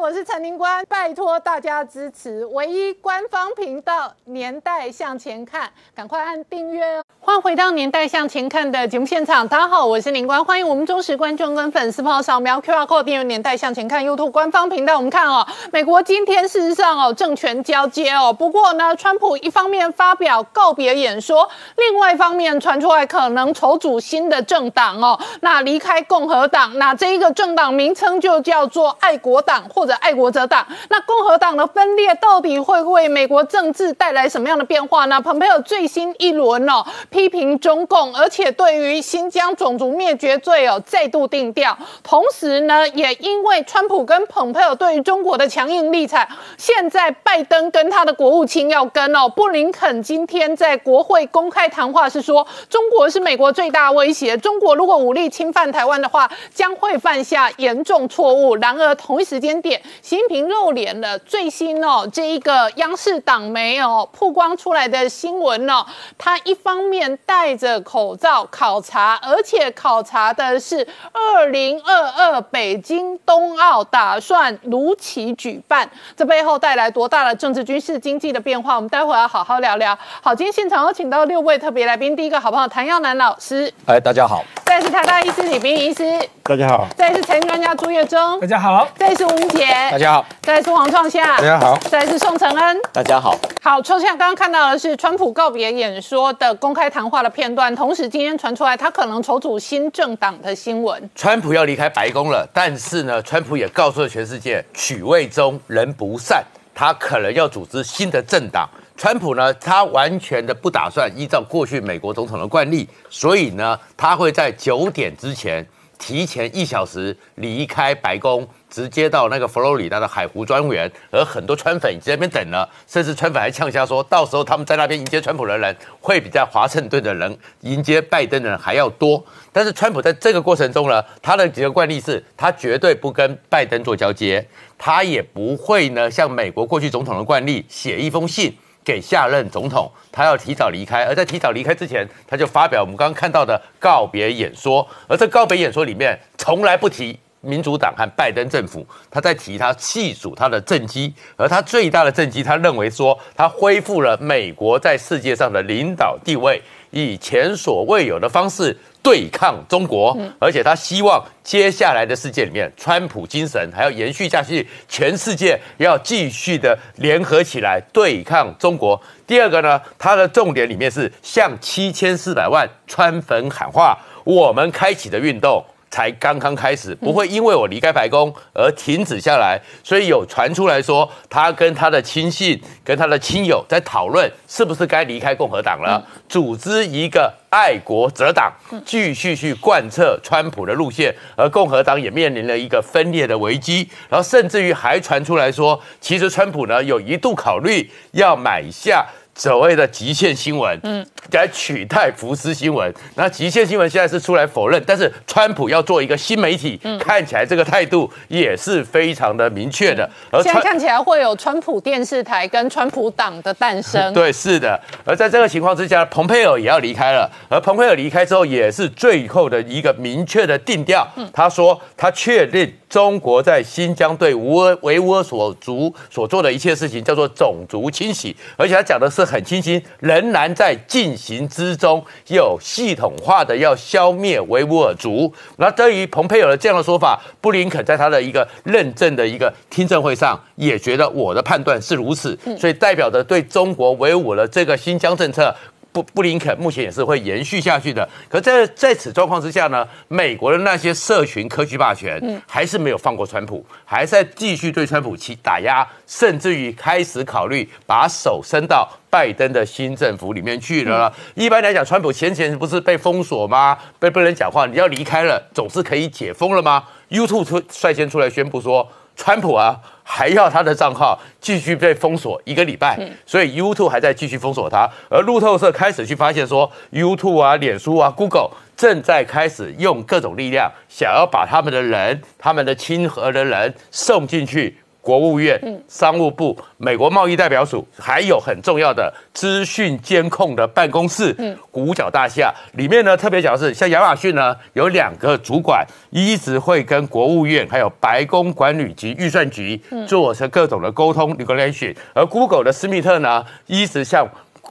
我是陈宁官，拜托大家支持唯一官方频道《年代向前看》，赶快按订阅哦！欢迎回到《年代向前看》的节目现场，大家好，我是宁官，欢迎我们忠实观众跟粉丝朋友扫描 QR code 订阅《年代向前看》YouTube 官方频道。我们看哦，美国今天事实上哦政权交接哦，不过呢，川普一方面发表告别演说，另外一方面传出来可能筹组新的政党哦，那离开共和党，那这一个政党名称就叫做爱国党或或者爱国者党。那共和党的分裂到底会为美国政治带来什么样的变化呢？蓬佩奥最新一轮哦批评中共，而且对于新疆种族灭绝罪哦再度定调。同时呢，也因为川普跟蓬佩奥对于中国的强硬立场，现在拜登跟他的国务卿要跟哦，布林肯今天在国会公开谈话是说，中国是美国最大威胁，中国如果武力侵犯台湾的话，将会犯下严重错误。然而同一时间点，习近平露脸了最新哦这一个央视党媒哦曝光出来的新闻哦，他一方面戴着口罩考察，而且考察的是二零二二北京冬奥打算如期举办，这背后带来多大的政治、军事、经济的变化？我们待会要好好聊聊。好，今天现场有请到六位特别来宾，第一个好不好谭耀南老师，哎，大家好，再是台大医师李斌医师，大家好，再是财经专家朱月忠，大家好，再是吴杰，大家好，再是黄创夏，大家好，再是宋承恩。大家好。好，创夏刚刚看到的是川普告别演说的公开谈话的片段，同时今天传出来他可能筹组新政党的新闻。川普要离开白宫了，但是呢，川普也告诉了全世界，取位中人不善，他可能要组织新的政党。川普呢，他完全的不打算依照过去美国总统的惯例，所以呢，他会在九点之前提前一小时离开白宫，直接到那个佛罗里达的海湖庄园，而很多川粉已经在那边等了，甚至川粉还呛下说，到时候他们在那边迎接川普的人，会比在华盛顿的人迎接拜登的人还要多。但是川普在这个过程中呢，他的几个惯例是，他绝对不跟拜登做交接，他也不会呢像美国过去总统的惯例写一封信。给下任总统，他要提早离开，而在提早离开之前，他就发表我们刚刚看到的告别演说。而这告别演说里面，从来不提民主党和拜登政府，他在提他细数他的政绩，而他最大的政绩，他认为说他恢复了美国在世界上的领导地位，以前所未有的方式对抗中国，而且他希望接下来的世界里面，川普精神还要延续下去，全世界要继续的联合起来对抗中国。第二个呢，他的重点里面是向七千四百万川粉喊话，我们开启的运动。才刚刚开始，不会因为我离开白宫而停止下来，所以有传出来说，他跟他的亲信、跟他的亲友在讨论，是不是该离开共和党了，组织一个爱国者党，继续去贯彻川普的路线，而共和党也面临了一个分裂的危机，然后甚至于还传出来说，其实川普呢有一度考虑要买下。所谓的极限新闻，嗯，来取代福斯新闻。那极限新闻现在是出来否认，但是川普要做一个新媒体，看起来这个态度也是非常的明确的。而现在看起来会有川普电视台跟川普党的诞生。对，是的。而在这个情况之下，蓬佩尔也要离开了。而蓬佩尔离开之后，也是最后的一个明确的定调。他说他确定中国在新疆对乌尔维吾尔所族所做的一切事情叫做种族清洗，而且他讲的是。很清晰，仍然在进行之中，有系统化的要消灭维吾尔族。那对于蓬佩尔的这样的说法，布林肯在他的一个认证的一个听证会上，也觉得我的判断是如此，所以代表着对中国维吾的这个新疆政策。布布林肯目前也是会延续下去的，可在在此状况之下呢，美国的那些社群科技霸权，还是没有放过川普，还在继续对川普起打压，甚至于开始考虑把手伸到拜登的新政府里面去了。一般来讲，川普先前不是被封锁吗？被不能讲话，你要离开了，总是可以解封了吗？YouTube 出率先出来宣布说。川普啊，还要他的账号继续被封锁一个礼拜，所以 YouTube 还在继续封锁他。而路透社开始去发现说，YouTube 啊、脸书啊、Google 正在开始用各种力量，想要把他们的人、他们的亲和的人送进去国务院、商务部、美国贸易代表署，还有很重要的资讯监控的办公室，五角大厦。里面呢，特别讲的是，像亚马逊呢，有两个主管一直会跟国务院还有白宫管理局预算局做成各种的沟通 negotiation，而 Google 的斯密特呢，一直向。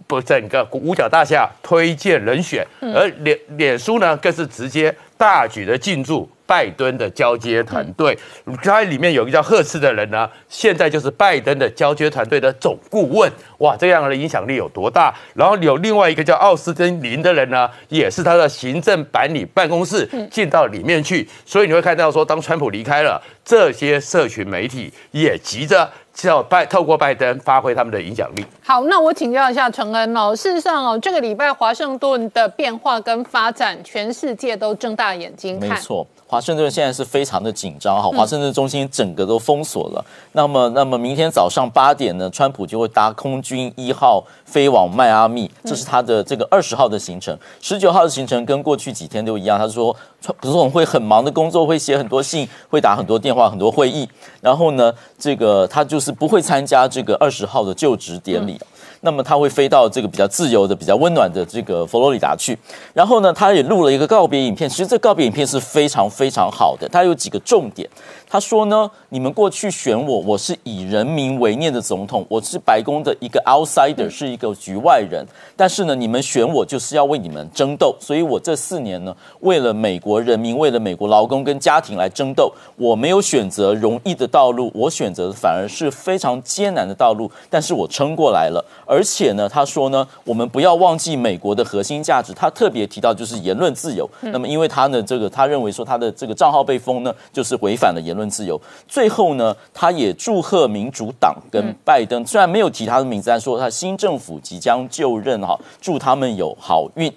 不，整个五角大厦推荐人选，而脸脸书呢，更是直接大举的进驻拜登的交接团队。它里面有一个叫赫茨的人呢，现在就是拜登的交接团队的总顾问。哇，这样的影响力有多大？然后有另外一个叫奥斯汀林的人呢，也是他的行政管理办公室进到里面去。所以你会看到说，当川普离开了，这些社群媒体也急着。叫拜透过拜登发挥他们的影响力。好，那我请教一下陈恩哦。事实上哦，这个礼拜华盛顿的变化跟发展，全世界都睁大眼睛看。没错。华盛顿现在是非常的紧张哈，华盛顿中心整个都封锁了。那么，那么明天早上八点呢，川普就会搭空军一号飞往迈阿密，这是他的这个二十号的行程。十九号的行程跟过去几天都一样，他说川普总会很忙的工作，会写很多信，会打很多电话，很多会议。然后呢，这个他就是不会参加这个二十号的就职典礼。那么他会飞到这个比较自由的、比较温暖的这个佛罗里达去，然后呢，他也录了一个告别影片。其实这告别影片是非常非常好的，它有几个重点。他说呢，你们过去选我，我是以人民为念的总统，我是白宫的一个 outsider，是一个局外人。但是呢，你们选我就是要为你们争斗，所以我这四年呢，为了美国人民，为了美国劳工跟家庭来争斗。我没有选择容易的道路，我选择的反而是非常艰难的道路，但是我撑过来了。而且呢，他说呢，我们不要忘记美国的核心价值。他特别提到就是言论自由。那么，因为他呢，这个他认为说他的这个账号被封呢，就是违反了言论。自由。最后呢，他也祝贺民主党跟拜登，虽然没有提他的名字，但说他新政府即将就任哈，祝他们有好运。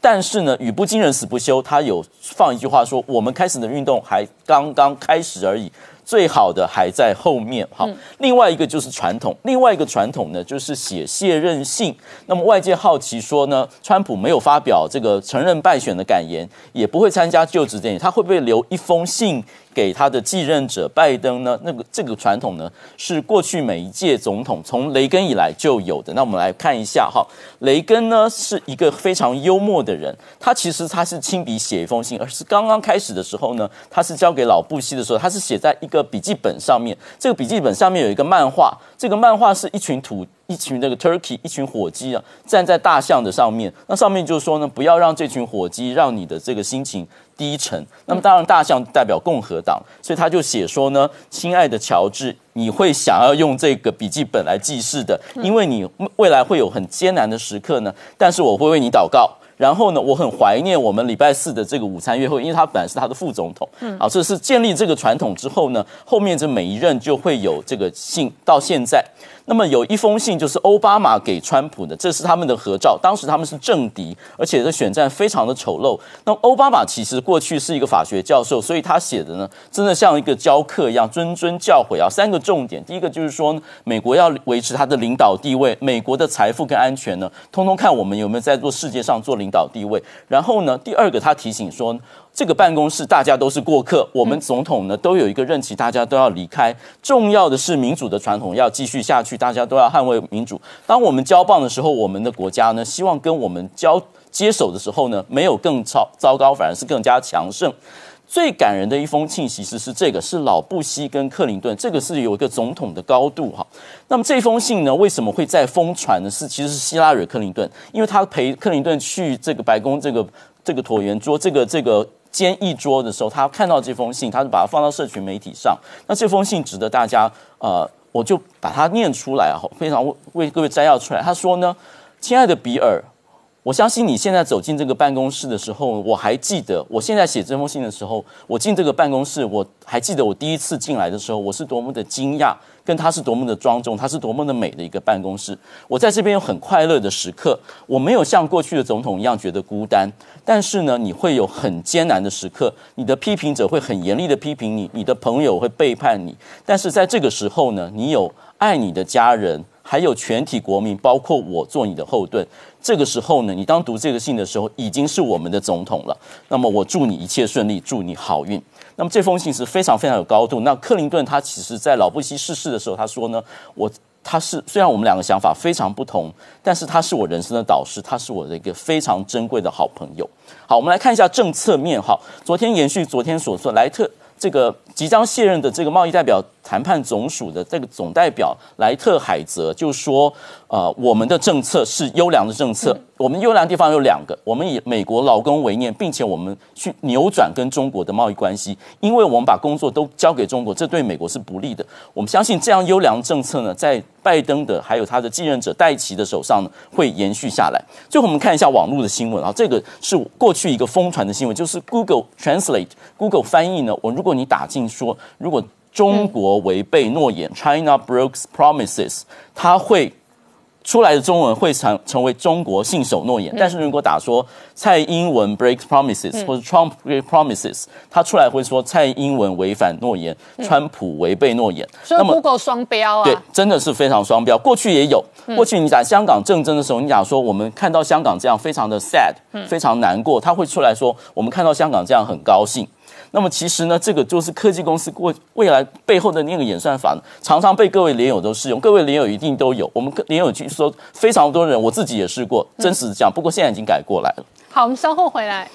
但是呢，语不惊人死不休，他有放一句话说：“我们开始的运动还刚刚开始而已。”最好的还在后面，好。另外一个就是传统，另外一个传统呢，就是写卸任信。那么外界好奇说呢，川普没有发表这个承认败选的感言，也不会参加就职典礼，他会不会留一封信给他的继任者拜登呢？那个这个传统呢，是过去每一届总统从雷根以来就有的。那我们来看一下哈，雷根呢是一个非常幽默的人，他其实他是亲笔写一封信，而是刚刚开始的时候呢，他是交给老布希的时候，他是写在一。个笔记本上面，这个笔记本上面有一个漫画，这个漫画是一群土，一群那个 turkey，一群火鸡啊，站在大象的上面。那上面就说呢，不要让这群火鸡让你的这个心情低沉。那么当然，大象代表共和党，所以他就写说呢，亲爱的乔治，你会想要用这个笔记本来记事的，因为你未来会有很艰难的时刻呢。但是我会为你祷告。然后呢，我很怀念我们礼拜四的这个午餐约会，因为他本来是他的副总统。嗯，好，这是建立这个传统之后呢，后面这每一任就会有这个信到现在。那么有一封信就是奥巴马给川普的，这是他们的合照。当时他们是政敌，而且这选战非常的丑陋。那奥巴马其实过去是一个法学教授，所以他写的呢，真的像一个教课一样，谆谆教诲啊。三个重点，第一个就是说，美国要维持它的领导地位，美国的财富跟安全呢，通通看我们有没有在做世界上做领导地位。然后呢，第二个他提醒说。这个办公室大家都是过客，我们总统呢都有一个任期，大家都要离开。重要的是民主的传统要继续下去，大家都要捍卫民主。当我们交棒的时候，我们的国家呢希望跟我们交接手的时候呢，没有更糟糟糕，反而是更加强盛。最感人的一封信其实是这个，是老布希跟克林顿，这个是有一个总统的高度哈。那么这封信呢，为什么会在疯传呢？是其实是希拉里克林顿，因为他陪克林顿去这个白宫这个这个椭圆桌，这个这个。兼一桌的时候，他看到这封信，他就把它放到社群媒体上。那这封信值得大家，呃，我就把它念出来啊，非常为各位摘要出来。他说呢，亲爱的比尔。我相信你现在走进这个办公室的时候，我还记得我现在写这封信的时候，我进这个办公室，我还记得我第一次进来的时候，我是多么的惊讶，跟他是多么的庄重，他是多么的美的一个办公室。我在这边有很快乐的时刻，我没有像过去的总统一样觉得孤单，但是呢，你会有很艰难的时刻，你的批评者会很严厉的批评你，你的朋友会背叛你，但是在这个时候呢，你有爱你的家人。还有全体国民，包括我做你的后盾。这个时候呢，你当读这个信的时候，已经是我们的总统了。那么我祝你一切顺利，祝你好运。那么这封信是非常非常有高度。那克林顿他其实在老布希逝世的时候，他说呢，我他是虽然我们两个想法非常不同，但是他是我人生的导师，他是我的一个非常珍贵的好朋友。好，我们来看一下政策面。好，昨天延续昨天所说，莱特这个即将卸任的这个贸易代表谈判总署的这个总代表莱特海泽就说，呃，我们的政策是优良的政策。我们优良的地方有两个，我们以美国劳工为念，并且我们去扭转跟中国的贸易关系，因为我们把工作都交给中国，这对美国是不利的。我们相信这样优良政策呢，在拜登的还有他的继任者戴奇的手上呢，会延续下来。最后我们看一下网络的新闻啊，这个是过去一个疯传的新闻，就是 Google Translate Google 翻译呢，我如果你打进说，如果中国违背诺言，China breaks promises，它会。出来的中文会成成为中国信守诺言，但是如果打说蔡英文 breaks promises 或者 Trump breaks promises，它出来会说蔡英文违反诺言，川普违背诺言。所以 Google 双标啊？对，真的是非常双标。过去也有，过去你讲香港政争的时候，你讲说我们看到香港这样非常的 sad，非常难过，他会出来说我们看到香港这样很高兴。那么其实呢，这个就是科技公司过未来背后的那个演算法，常常被各位连友都适用。各位连友一定都有，我们连友据说非常多人，我自己也试过，真实讲。不过现在已经改过来了。好，我们稍后回来。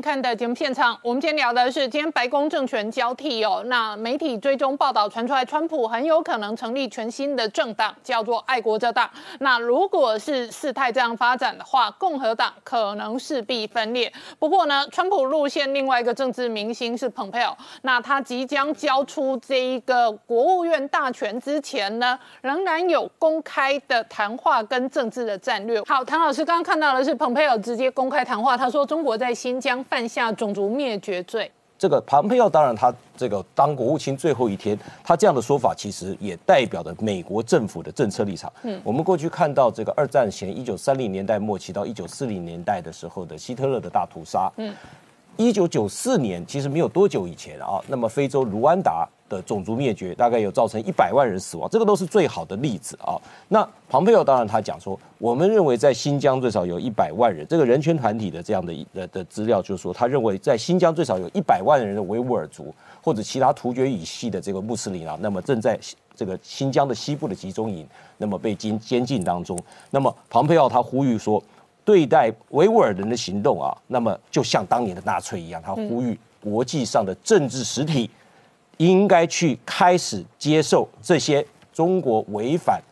看的节目现场，我们今天聊的是今天白宫政权交替哦。那媒体追踪报道传出来，川普很有可能成立全新的政党，叫做爱国者党。那如果是事态这样发展的话，共和党可能势必分裂。不过呢，川普路线另外一个政治明星是蓬佩奥，那他即将交出这一个国务院大权之前呢，仍然有公开的谈话跟政治的战略。好，唐老师刚刚看到的是蓬佩奥直接公开谈话，他说。中国在新疆犯下种族灭绝罪。这个庞佩奥当然，他这个当国务卿最后一天，他这样的说法其实也代表了美国政府的政策立场。嗯，我们过去看到这个二战前一九三零年代末期到一九四零年代的时候的希特勒的大屠杀。嗯，一九九四年其实没有多久以前啊，那么非洲卢安达。的种族灭绝大概有造成一百万人死亡，这个都是最好的例子啊。那庞佩奥当然他讲说，我们认为在新疆最少有一百万人，这个人权团体的这样的的的资料就是说，他认为在新疆最少有一百万人的维吾尔族或者其他突厥语系的这个穆斯林啊，那么正在这个新疆的西部的集中营，那么被监监禁当中。那么庞佩奥他呼吁说，对待维吾尔人的行动啊，那么就像当年的纳粹一样，他呼吁国际上的政治实体。应该去开始接受这些中国违反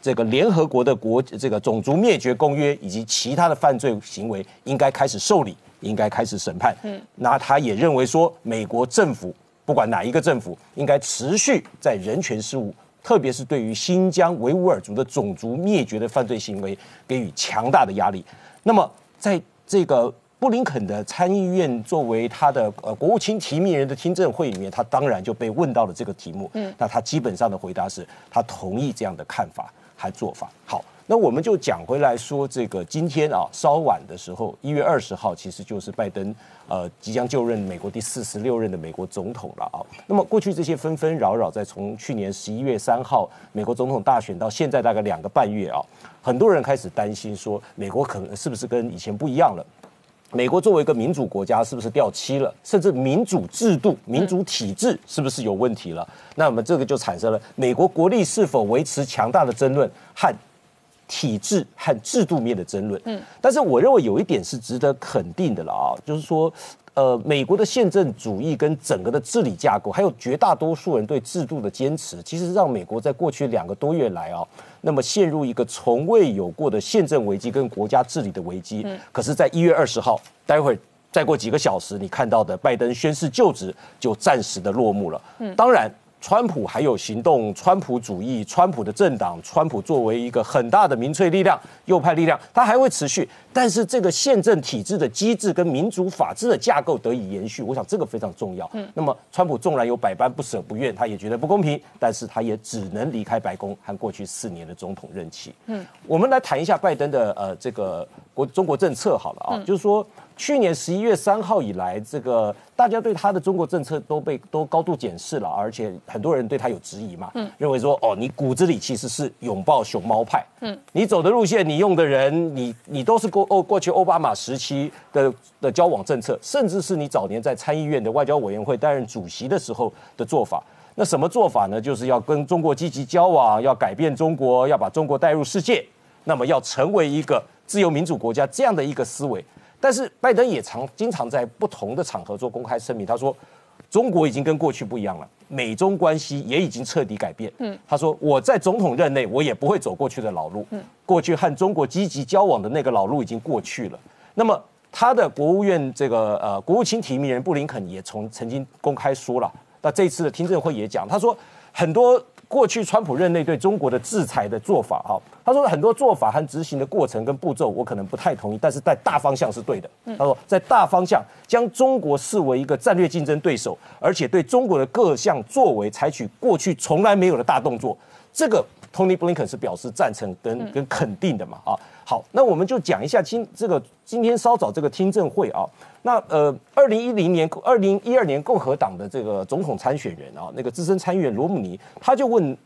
这个联合国的国这个种族灭绝公约以及其他的犯罪行为，应该开始受理，应该开始审判。嗯，那他也认为说，美国政府不管哪一个政府，应该持续在人权事务，特别是对于新疆维吾尔族的种族灭绝的犯罪行为，给予强大的压力。那么在这个。布林肯的参议院作为他的呃国务卿提名人的听证会里面，他当然就被问到了这个题目。嗯，那他基本上的回答是他同意这样的看法和做法。好，那我们就讲回来说，这个今天啊稍晚的时候，一月二十号，其实就是拜登呃即将就任美国第四十六任的美国总统了啊。那么过去这些纷纷扰扰，在从去年十一月三号美国总统大选到现在大概两个半月啊，很多人开始担心说，美国可能是不是跟以前不一样了？美国作为一个民主国家，是不是掉漆了？甚至民主制度、民主体制是不是有问题了？那么这个就产生了美国国力是否维持强大的争论和体制和制度面的争论。嗯，但是我认为有一点是值得肯定的了啊，就是说。呃，美国的宪政主义跟整个的治理架构，还有绝大多数人对制度的坚持，其实让美国在过去两个多月来啊，那么陷入一个从未有过的宪政危机跟国家治理的危机。嗯。可是，在一月二十号，待会儿再过几个小时，你看到的拜登宣誓就职，就暂时的落幕了。嗯。当然。川普还有行动，川普主义，川普的政党，川普作为一个很大的民粹力量、右派力量，它还会持续。但是这个宪政体制的机制跟民主法治的架构得以延续，我想这个非常重要。嗯，那么川普纵然有百般不舍不愿，他也觉得不公平，但是他也只能离开白宫和过去四年的总统任期。嗯，我们来谈一下拜登的呃这个国中国政策好了啊，就是说去年十一月三号以来，这个大家对他的中国政策都被都高度检视了，而且很多人对他有质疑嘛，嗯。认为说哦，你骨子里其实是拥抱熊猫派，嗯，你走的路线，你用的人，你你都是过哦过去奥巴马时期的的交往政策，甚至是你早年在参议院的外交委员会担任主席的时候的做法。那什么做法呢？就是要跟中国积极交往，要改变中国，要把中国带入世界，那么要成为一个。自由民主国家这样的一个思维，但是拜登也常经常在不同的场合做公开声明。他说，中国已经跟过去不一样了，美中关系也已经彻底改变。嗯，他说我在总统任内，我也不会走过去的老路。嗯，过去和中国积极交往的那个老路已经过去了。那么他的国务院这个呃国务卿提名人布林肯也从曾经公开说了，那这次的听证会也讲，他说很多。过去川普任内对中国的制裁的做法，哈，他说很多做法和执行的过程跟步骤，我可能不太同意，但是在大方向是对的。他说在大方向将中国视为一个战略竞争对手，而且对中国的各项作为采取过去从来没有的大动作，这个 Tony Blinken 是表示赞成跟跟肯定的嘛，啊。好，那我们就讲一下今这个今天稍早这个听证会啊，那呃，二零一零年、二零一二年共和党的这个总统参选人啊，那个资深参议员罗姆尼，他就问。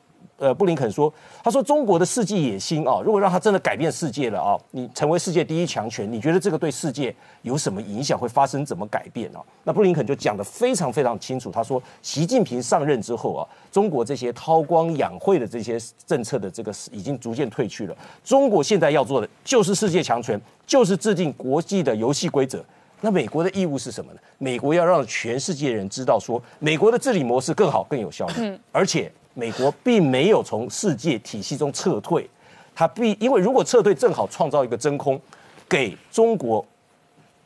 呃，布林肯说：“他说中国的世纪野心啊，如果让他真的改变世界了啊，你成为世界第一强权，你觉得这个对世界有什么影响？会发生怎么改变啊？”那布林肯就讲得非常非常清楚。他说：“习近平上任之后啊，中国这些韬光养晦的这些政策的这个已经逐渐退去了。中国现在要做的就是世界强权，就是制定国际的游戏规则。那美国的义务是什么呢？美国要让全世界人知道说，美国的治理模式更好、更有效率，而且。”美国并没有从世界体系中撤退，它必因为如果撤退，正好创造一个真空，给中国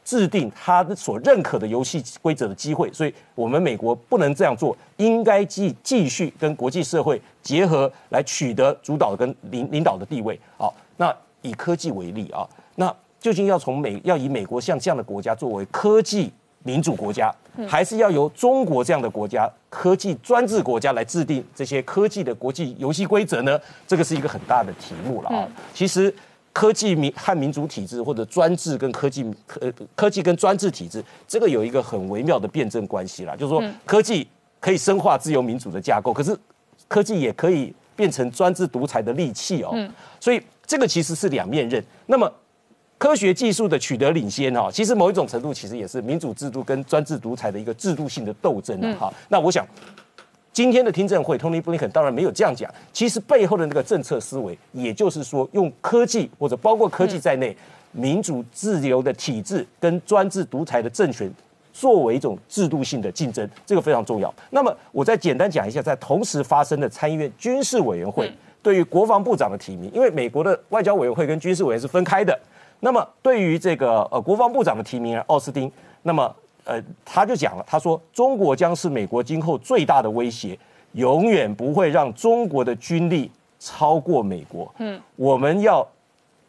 制定他所认可的游戏规则的机会。所以，我们美国不能这样做，应该继继续跟国际社会结合，来取得主导跟领领导的地位。好，那以科技为例啊，那究竟要从美要以美国像这样的国家作为科技？民主国家还是要由中国这样的国家、科技专制国家来制定这些科技的国际游戏规则呢？这个是一个很大的题目了啊。其实，科技民和民主体制或者专制跟科技科科技跟专制体制，这个有一个很微妙的辩证关系啦。就是说，科技可以深化自由民主的架构，可是科技也可以变成专制独裁的利器哦。所以，这个其实是两面刃。那么。科学技术的取得领先哈，其实某一种程度其实也是民主制度跟专制独裁的一个制度性的斗争哈。那我想今天的听证会，Tony Blinken 当然没有这样讲，其实背后的那个政策思维，也就是说用科技或者包括科技在内，民主自由的体制跟专制独裁的政权作为一种制度性的竞争，这个非常重要。那么我再简单讲一下，在同时发生的参议院军事委员会对于国防部长的提名，因为美国的外交委员会跟军事委员是分开的。那么对于这个呃国防部长的提名人奥斯汀，那么呃他就讲了，他说中国将是美国今后最大的威胁，永远不会让中国的军力超过美国。嗯，我们要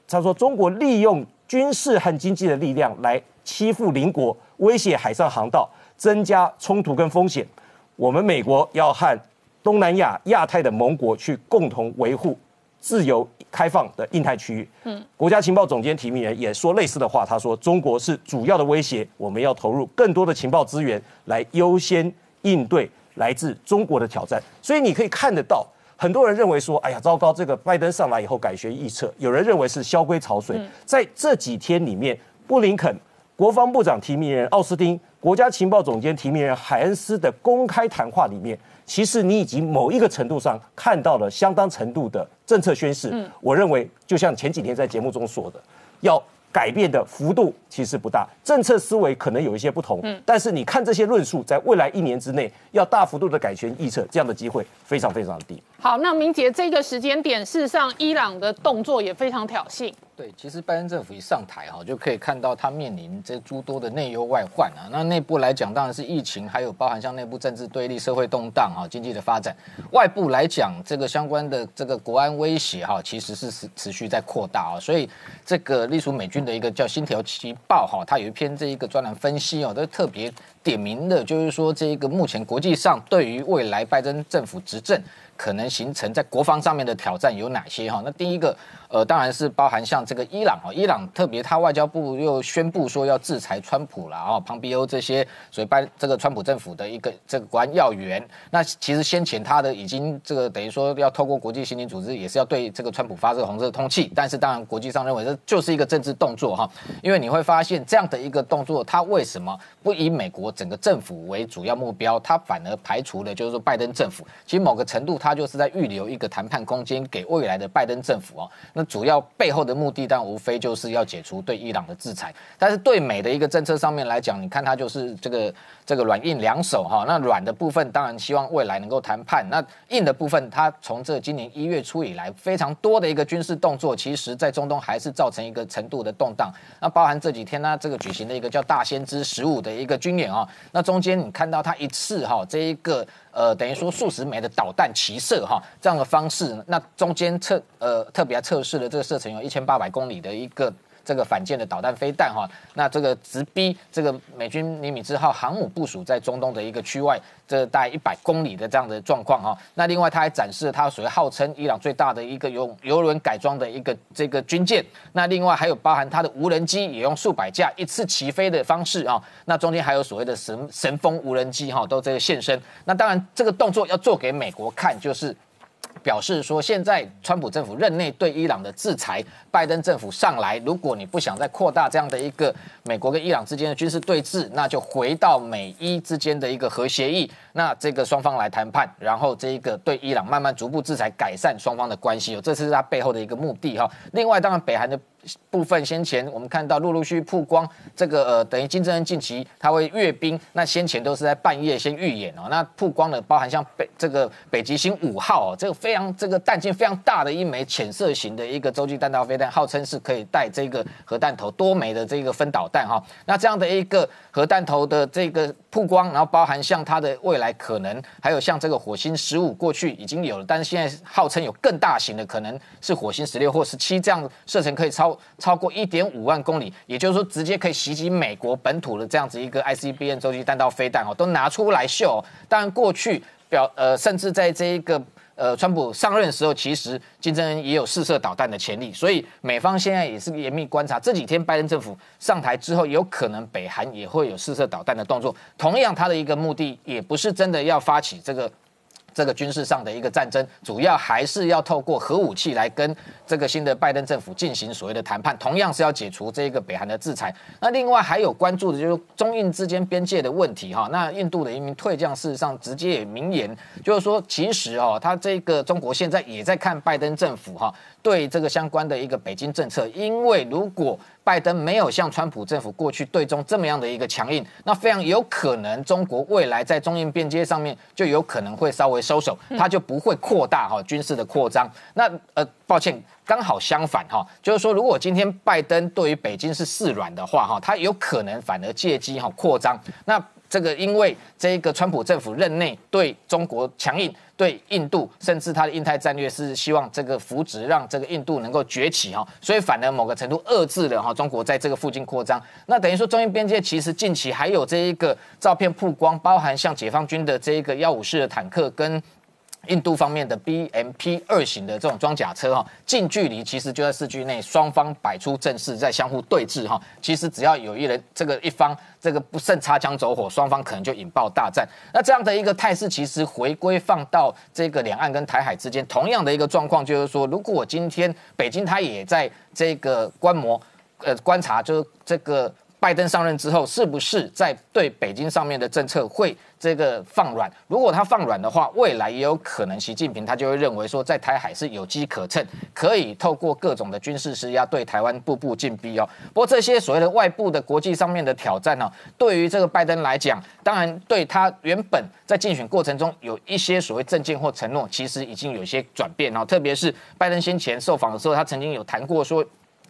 他说中国利用军事和经济的力量来欺负邻国，威胁海上航道，增加冲突跟风险。我们美国要和东南亚、亚太的盟国去共同维护。自由开放的印太区域，嗯，国家情报总监提名人也说类似的话，他说中国是主要的威胁，我们要投入更多的情报资源来优先应对来自中国的挑战。所以你可以看得到，很多人认为说，哎呀，糟糕，这个拜登上来以后改弦易辙，有人认为是萧规曹随。在这几天里面，布林肯、国防部长提名人奥斯汀、国家情报总监提名人海恩斯的公开谈话里面。其实你已经某一个程度上看到了相当程度的政策宣示。嗯，我认为就像前几天在节目中说的，要改变的幅度其实不大，政策思维可能有一些不同。嗯，但是你看这些论述，在未来一年之内要大幅度的改弦易辙，这样的机会非常非常低。好，那明杰这个时间点，事实上伊朗的动作也非常挑衅。对，其实拜登政府一上台哈，就可以看到他面临这诸多的内忧外患啊。那内部来讲，当然是疫情，还有包含像内部政治对立、社会动荡啊、经济的发展；外部来讲，这个相关的这个国安威胁哈，其实是持持续在扩大啊。所以这个隶属美军的一个叫《星条旗报》哈，它有一篇这一个专栏分析哦，都特别点名的，就是说这一个目前国际上对于未来拜登政府执政。可能形成在国防上面的挑战有哪些哈？那第一个。呃，当然是包含像这个伊朗哦，伊朗特别他外交部又宣布说要制裁川普了啊，庞皮欧这些所以拜这个川普政府的一个这个国安要员。那其实先前他的已经这个等于说要透过国际刑警组织，也是要对这个川普发射红色通气。但是当然国际上认为这就是一个政治动作哈，因为你会发现这样的一个动作，他为什么不以美国整个政府为主要目标？他反而排除了就是说拜登政府。其实某个程度，他就是在预留一个谈判空间给未来的拜登政府哦。那主要背后的目的，但无非就是要解除对伊朗的制裁。但是对美的一个政策上面来讲，你看它就是这个这个软硬两手哈。那软的部分当然希望未来能够谈判，那硬的部分，它从这今年一月初以来非常多的一个军事动作，其实在中东还是造成一个程度的动荡。那包含这几天呢，这个举行的一个叫大先知十五的一个军演啊，那中间你看到它一次哈这一个。呃，等于说数十枚的导弹齐射哈，这样的方式，那中间测呃特别测试的这个射程有一千八百公里的一个。这个反舰的导弹飞弹哈，那这个直逼这个美军尼米兹号航母部署在中东的一个区外，这大概一百公里的这样的状况哈。那另外他还展示了他所谓号称伊朗最大的一个用油轮改装的一个这个军舰。那另外还有包含他的无人机也用数百架一次齐飞的方式啊。那中间还有所谓的神神风无人机哈，都这个现身。那当然这个动作要做给美国看，就是。表示说，现在川普政府任内对伊朗的制裁，拜登政府上来，如果你不想再扩大这样的一个美国跟伊朗之间的军事对峙，那就回到美伊之间的一个核协议，那这个双方来谈判，然后这一个对伊朗慢慢逐步制裁，改善双方的关系，哦，这是他背后的一个目的哈。另外，当然北韩的。部分先前我们看到陆陆续续曝光，这个呃等于金正恩近期他会阅兵，那先前都是在半夜先预演哦，那曝光的包含像北这个北极星五号哦，这个非常这个弹径非常大的一枚浅色型的一个洲际弹道飞弹，号称是可以带这个核弹头多枚的这个分导弹哈，那这样的一个核弹头的这个曝光，然后包含像它的未来可能，还有像这个火星十五过去已经有了，但是现在号称有更大型的，可能是火星十六或十七这样射程可以超。超过一点五万公里，也就是说直接可以袭击美国本土的这样子一个 ICBM 洲际弹道飞弹哦，都拿出来秀。当然过去表呃，甚至在这一个呃，川普上任的时候，其实金正恩也有试射导弹的潜力，所以美方现在也是严密观察。这几天拜登政府上台之后，有可能北韩也会有试射导弹的动作。同样，他的一个目的也不是真的要发起这个。这个军事上的一个战争，主要还是要透过核武器来跟这个新的拜登政府进行所谓的谈判，同样是要解除这个北韩的制裁。那另外还有关注的就是中印之间边界的问题哈。那印度的一名退将事实上直接也明言，就是说其实哦，他这个中国现在也在看拜登政府哈对这个相关的一个北京政策，因为如果拜登没有像川普政府过去对中这么样的一个强硬，那非常有可能中国未来在中印边界上面就有可能会稍微收手，他就不会扩大哈军事的扩张。那呃，抱歉，刚好相反哈，就是说如果今天拜登对于北京是示软的话哈，他有可能反而借机哈扩张。那这个因为这个川普政府任内对中国强硬。对印度，甚至他的印太战略是希望这个扶植，让这个印度能够崛起哈，所以反而某个程度遏制了哈中国在这个附近扩张。那等于说中印边界其实近期还有这一个照片曝光，包含像解放军的这一个幺五式的坦克跟。印度方面的 BMP 二型的这种装甲车哈，近距离其实就在市区内，双方摆出阵势在相互对峙哈。其实只要有一人这个一方这个不慎擦枪走火，双方可能就引爆大战。那这样的一个态势，其实回归放到这个两岸跟台海之间，同样的一个状况，就是说，如果我今天北京它也在这个观摩呃观察，就是这个。拜登上任之后，是不是在对北京上面的政策会这个放软？如果他放软的话，未来也有可能，习近平他就会认为说，在台海是有机可乘，可以透过各种的军事施压对台湾步步进逼哦。不过这些所谓的外部的国际上面的挑战呢，对于这个拜登来讲，当然对他原本在竞选过程中有一些所谓政见或承诺，其实已经有一些转变哦。特别是拜登先前受访的时候，他曾经有谈过说。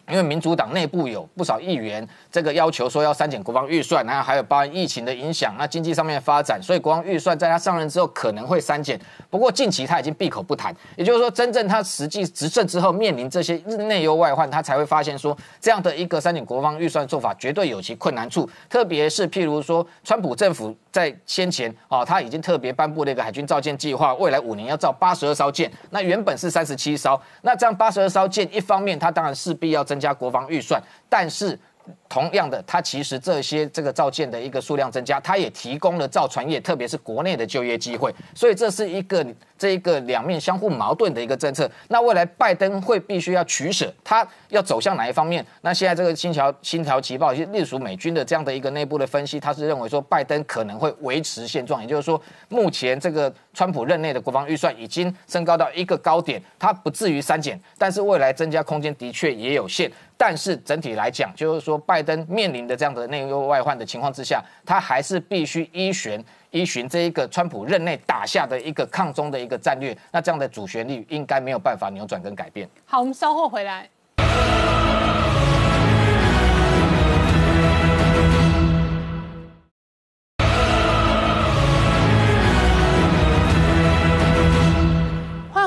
因为民主党内部有不少议员，这个要求说要删减国防预算，然后还有包含疫情的影响，那经济上面发展，所以国防预算在他上任之后可能会删减。不过近期他已经闭口不谈，也就是说，真正他实际执政之后面临这些内忧外患，他才会发现说，这样的一个删减国防预算做法绝对有其困难处。特别是譬如说，川普政府在先前啊，他已经特别颁布了一个海军造舰计划，未来五年要造八十二艘舰，那原本是三十七艘，那这样八十二艘舰，一方面它当然势必要增加国防预算，但是。同样的，它其实这些这个造舰的一个数量增加，它也提供了造船业，特别是国内的就业机会，所以这是一个这一个两面相互矛盾的一个政策。那未来拜登会必须要取舍，他要走向哪一方面？那现在这个新条新条旗报，隶属美军的这样的一个内部的分析，他是认为说拜登可能会维持现状，也就是说，目前这个川普任内的国防预算已经升高到一个高点，它不至于删减，但是未来增加空间的确也有限。但是整体来讲，就是说，拜登面临的这样的内忧外患的情况之下，他还是必须依循依循这一个川普任内打下的一个抗中的一个战略。那这样的主旋律应该没有办法扭转跟改变。好，我们稍后回来。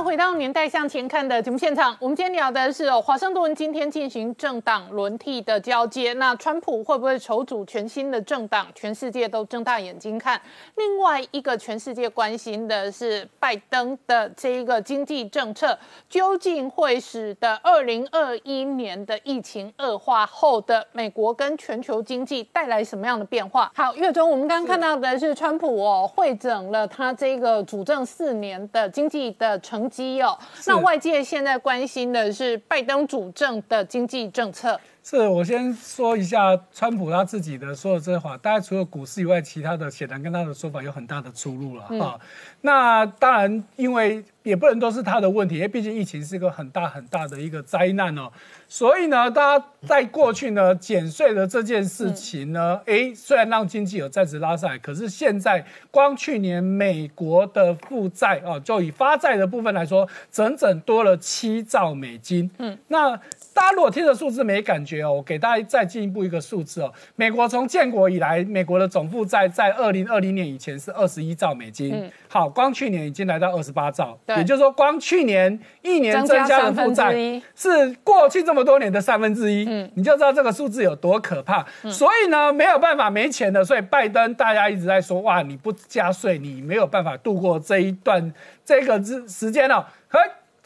回到年代向前看的节目现场，我们今天聊的是哦，华盛顿今天进行政党轮替的交接，那川普会不会筹组全新的政党？全世界都睁大眼睛看。另外一个全世界关心的是拜登的这一个经济政策，究竟会使得二零二一年的疫情恶化后的美国跟全球经济带来什么样的变化？好，岳中，我们刚刚看到的是川普哦，会整了他这个主政四年的经济的成绩。机哦，那外界现在关心的是拜登主政的经济政策。是我先说一下川普他自己的说的这些话，大概除了股市以外，其他的显然跟他的说法有很大的出入了哈。那当然，因为也不能都是他的问题，因为毕竟疫情是一个很大很大的一个灾难哦。所以呢，大家在过去呢减税的这件事情呢，哎，虽然让经济有暂时拉上来，可是现在光去年美国的负债啊，就以发债的部分来说，整整多了七兆美金。嗯，那。大家如果听着数字没感觉哦，我给大家再进一步一个数字哦。美国从建国以来，美国的总负债在二零二零年以前是二十一兆美金。嗯，好，光去年已经来到二十八兆，也就是说，光去年一年增加的负债是过去这么多年的三分之一。嗯，你就知道这个数字有多可怕。所以呢，没有办法，没钱的，所以拜登大家一直在说，哇，你不加税，你没有办法度过这一段这个之时间了。嘿。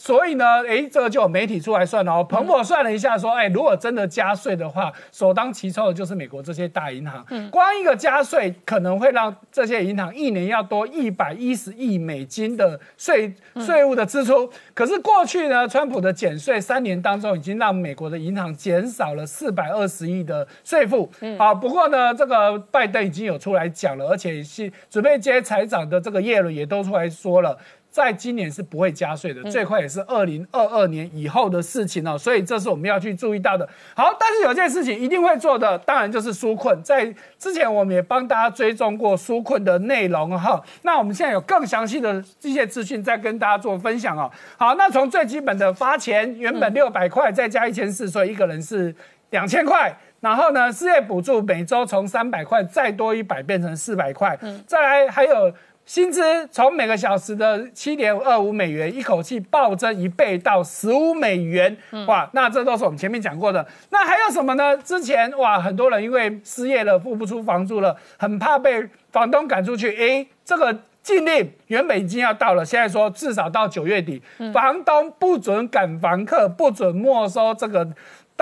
所以呢，哎，这个就有媒体出来算了哦。彭博算了一下，说，哎，如果真的加税的话，首当其冲的就是美国这些大银行。嗯，光一个加税可能会让这些银行一年要多一百一十亿美金的税税务的支出。可是过去呢，川普的减税三年当中，已经让美国的银行减少了四百二十亿的税负。嗯，啊，不过呢，这个拜登已经有出来讲了，而且是准备接财长的这个耶伦也都出来说了。在今年是不会加税的，最快也是二零二二年以后的事情哦，所以这是我们要去注意到的。好，但是有件事情一定会做的，当然就是纾困。在之前我们也帮大家追踪过纾困的内容哈，那我们现在有更详细的这些资讯再跟大家做分享哦。好，那从最基本的发钱，原本六百块再加一千四，所以一个人是两千块。然后呢，失业补助每周从三百块再多一百变成四百块。嗯，再来还有。薪资从每个小时的七点二五美元一口气暴增一倍到十五美元，哇！那这都是我们前面讲过的。那还有什么呢？之前哇，很多人因为失业了，付不出房租了，很怕被房东赶出去。诶，这个禁令原本已经要到了，现在说至少到九月底，房东不准赶房客，不准没收这个。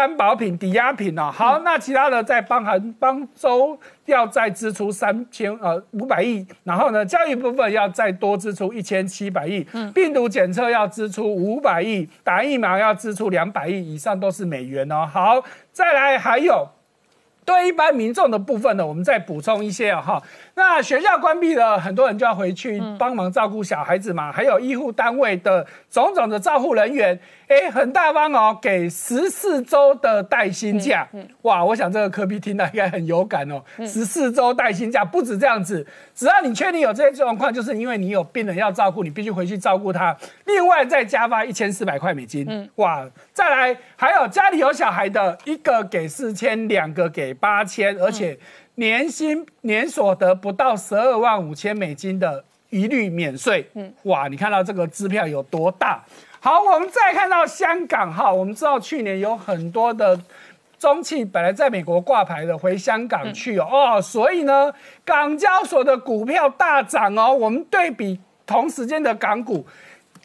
担保品、抵押品哦，好，那其他的再帮韩帮州要再支出三千呃五百亿，然后呢，教育部分要再多支出一千七百亿，嗯病毒检测要支出五百亿，打疫苗要支出两百亿以上都是美元哦。好，再来还有对一般民众的部分呢，我们再补充一些哈。那学校关闭了，很多人就要回去帮忙照顾小孩子嘛，还有医护单位的种种的照护人员。哎，很大方哦，给十四周的带薪假。哇，我想这个科比听到应该很有感哦。十四周带薪假不止这样子，只要你确定有这些状况，就是因为你有病人要照顾，你必须回去照顾他。另外再加发一千四百块美金。哇，再来还有家里有小孩的，一个给四千，两个给八千，而且年薪年所得不到十二万五千美金的一律免税。嗯，哇，你看到这个支票有多大？好，我们再看到香港哈，我们知道去年有很多的中企本来在美国挂牌的回香港去哦，哦，所以呢，港交所的股票大涨哦。我们对比同时间的港股。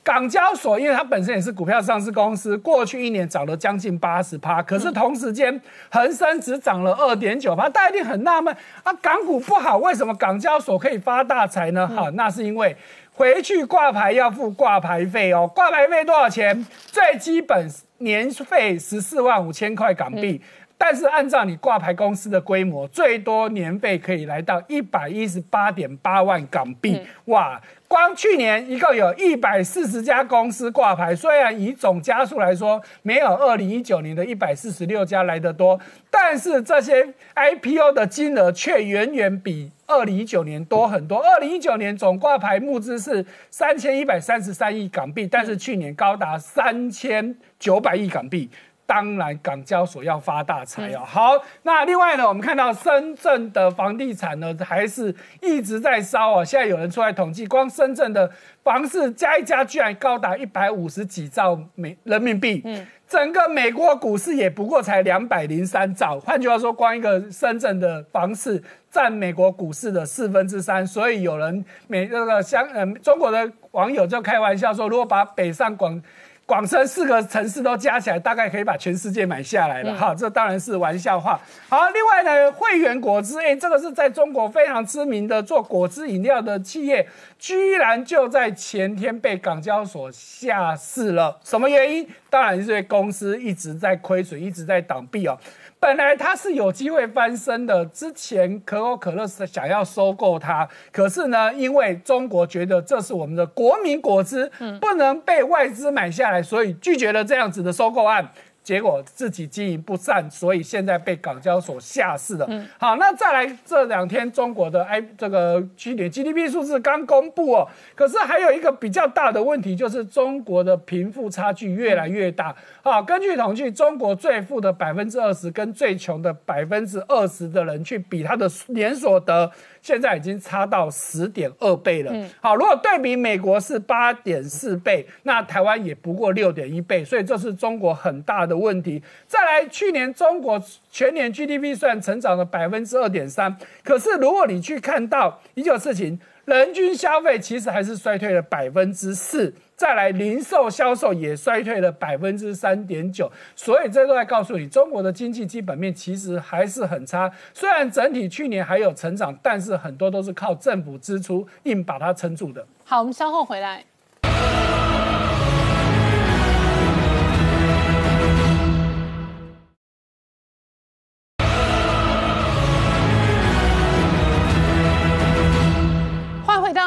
港交所，因为它本身也是股票上市公司，过去一年涨了将近八十趴，可是同时间恒生只涨了二点九趴，大家一定很纳闷啊，港股不好，为什么港交所可以发大财呢？哈，那是因为回去挂牌要付挂牌费哦，挂牌费多少钱？最基本年费十四万五千块港币，但是按照你挂牌公司的规模，最多年费可以来到一百一十八点八万港币，哇！光去年一共有一百四十家公司挂牌，虽然以总加数来说没有二零一九年的一百四十六家来得多，但是这些 IPO 的金额却远远比二零一九年多很多。二零一九年总挂牌募资是三千一百三十三亿港币，但是去年高达三千九百亿港币。当然，港交所要发大财哦。好，那另外呢，我们看到深圳的房地产呢，还是一直在烧哦。现在有人出来统计，光深圳的房市加一加，居然高达一百五十几兆美人民币。嗯，整个美国股市也不过才两百零三兆。换句话说，光一个深圳的房市占美国股市的四分之三。所以有人美那个香呃中国的网友就开玩笑说，如果把北上广广深四个城市都加起来，大概可以把全世界买下来了哈，这当然是玩笑话。好，另外呢，汇源果汁，哎，这个是在中国非常知名的做果汁饮料的企业，居然就在前天被港交所下市了。什么原因？当然是因为公司一直在亏损，一直在倒闭哦。本来它是有机会翻身的，之前可口可乐是想要收购它，可是呢，因为中国觉得这是我们的国民果汁，不能被外资买下来，所以拒绝了这样子的收购案。结果自己经营不善，所以现在被港交所下市了。好，那再来这两天中国的 I 这个去年 GDP 数字刚公布哦，可是还有一个比较大的问题，就是中国的贫富差距越来越大。好，根据统计，中国最富的百分之二十跟最穷的百分之二十的人去比，他的年所得。现在已经差到十点二倍了。好，如果对比美国是八点四倍，那台湾也不过六点一倍，所以这是中国很大的问题。再来，去年中国全年 GDP 虽然成长了百分之二点三，可是如果你去看到一件事情，人均消费其实还是衰退了百分之四。再来，零售销售也衰退了百分之三点九，所以这都在告诉你，中国的经济基本面其实还是很差。虽然整体去年还有成长，但是很多都是靠政府支出硬把它撑住的。好，我们稍后回来。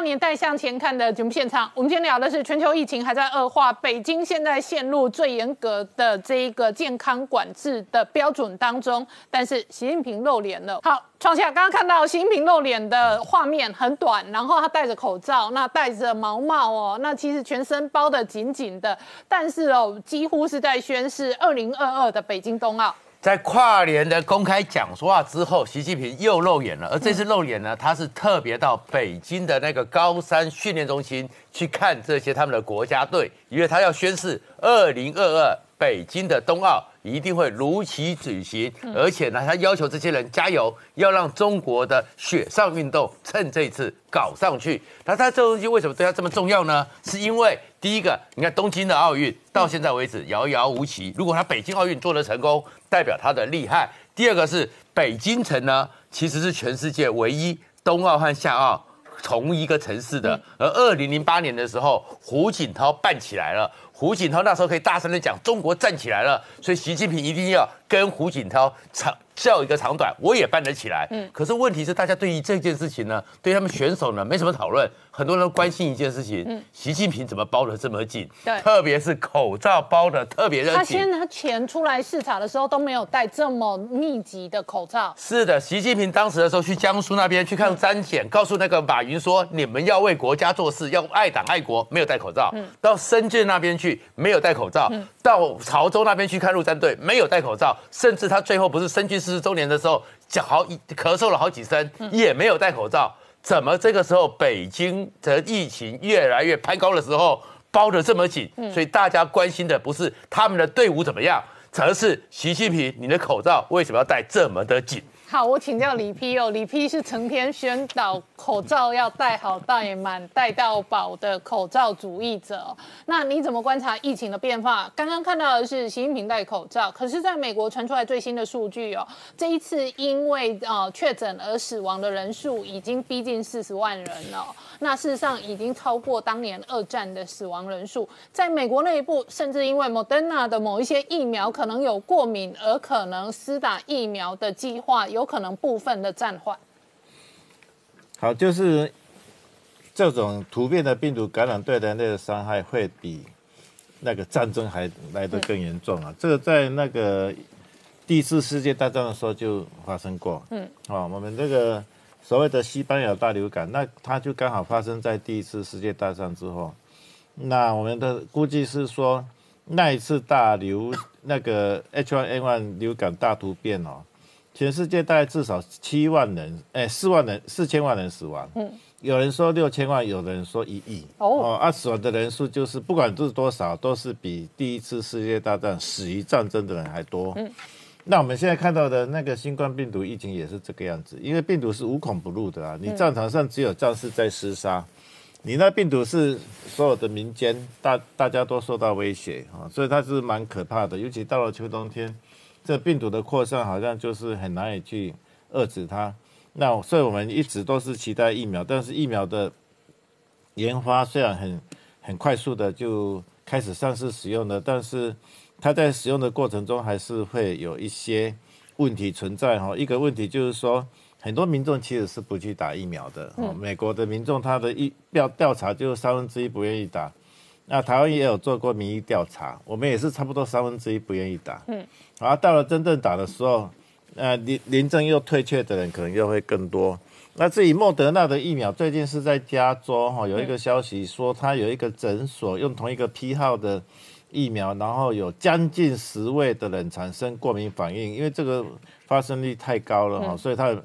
年代向前看的节目现场，我们今天聊的是全球疫情还在恶化，北京现在陷入最严格的这一个健康管制的标准当中，但是习近平露脸了。好，创下刚刚看到习近平露脸的画面很短，然后他戴着口罩，那戴着毛帽哦，那其实全身包得紧紧的，但是哦，几乎是在宣示二零二二的北京冬奥。在跨年的公开讲说话之后，习近平又露脸了。而这次露脸呢，他是特别到北京的那个高山训练中心去看这些他们的国家队，因为他要宣誓二零二二北京的冬奥。一定会如期举行，而且呢，他要求这些人加油，要让中国的雪上运动趁这次搞上去。那他这东西为什么对他这么重要呢？是因为第一个，你看东京的奥运到现在为止遥遥无期，如果他北京奥运做得成功，代表他的厉害。第二个是北京城呢，其实是全世界唯一冬奥和夏奥同一个城市的。而二零零八年的时候，胡锦涛办起来了。胡锦涛那时候可以大声的讲，中国站起来了，所以习近平一定要跟胡锦涛长叫一个长短，我也办得起来。嗯，可是问题是，大家对于这件事情呢，对他们选手呢，没什么讨论。很多人都关心一件事情：嗯，习近平怎么包的这么紧？对，特别是口罩包的特别热紧。他先他前出来视察的时候都没有戴这么密集的口罩。是的，习近平当时的时候去江苏那边去看张检，告诉那个马云说：“你们要为国家做事，要爱党爱国。”没有戴口罩。嗯，到深圳那边去没有戴口罩。嗯，到潮州那边去看陆战队没有戴口罩，甚至他最后不是深居四十周年的时候，讲好咳嗽了好几声，也没有戴口罩。怎么这个时候北京的疫情越来越攀高的时候包得这么紧？所以大家关心的不是他们的队伍怎么样，而是习近平，你的口罩为什么要戴这么的紧？好，我请教李批哦，李批是成天宣导口罩要戴好、戴满、戴到饱的口罩主义者。那你怎么观察疫情的变化？刚刚看到的是习近平戴口罩，可是在美国传出来最新的数据哦，这一次因为呃确诊而死亡的人数已经逼近四十万人了。那事实上已经超过当年二战的死亡人数。在美国内部，甚至因为 Moderna 的某一些疫苗可能有过敏，而可能施打疫苗的计划有可能部分的暂缓。好，就是这种突变的病毒感染对人类的伤害会比那个战争还来得更严重啊！这个在那个第一次世界大战的时候就发生过。嗯，好，我们这个。所谓的西班牙大流感，那它就刚好发生在第一次世界大战之后。那我们的估计是说，那一次大流那个 H1N1 流感大突变哦，全世界大概至少七万人，哎，四万人，四千万人死亡。嗯，有人说六千万，有人说一亿。哦，啊，死亡的人数就是不管是多少，都是比第一次世界大战死于战争的人还多。嗯。那我们现在看到的那个新冠病毒疫情也是这个样子，因为病毒是无孔不入的啊，你战场上只有战士在厮杀，你那病毒是所有的民间大大家都受到威胁啊，所以它是蛮可怕的，尤其到了秋冬天，这病毒的扩散好像就是很难以去遏制它。那所以我们一直都是期待疫苗，但是疫苗的研发虽然很很快速的就开始上市使用了，但是。它在使用的过程中还是会有一些问题存在哈。一个问题就是说，很多民众其实是不去打疫苗的。美国的民众他的一调调查就三分之一不愿意打。那台湾也有做过民意调查，我们也是差不多三分之一不愿意打。嗯。然后到了真正打的时候，呃，临临阵又退却的人可能又会更多。那至于莫德纳的疫苗，最近是在加州哈有一个消息说，他有一个诊所用同一个批号的。疫苗，然后有将近十位的人产生过敏反应，因为这个发生率太高了哈，所以他，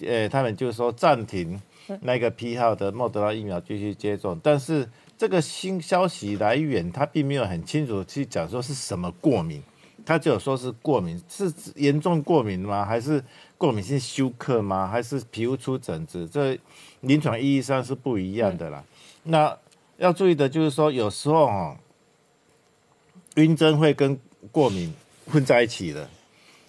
呃，他们就说暂停那个批号的莫德纳疫苗继续接种。但是这个新消息来源，他并没有很清楚去讲说是什么过敏，他只有说是过敏，是严重过敏吗？还是过敏性休克吗？还是皮肤出疹子？这临床意义上是不一样的啦。那要注意的就是说，有时候哈。晕针会跟过敏混在一起的，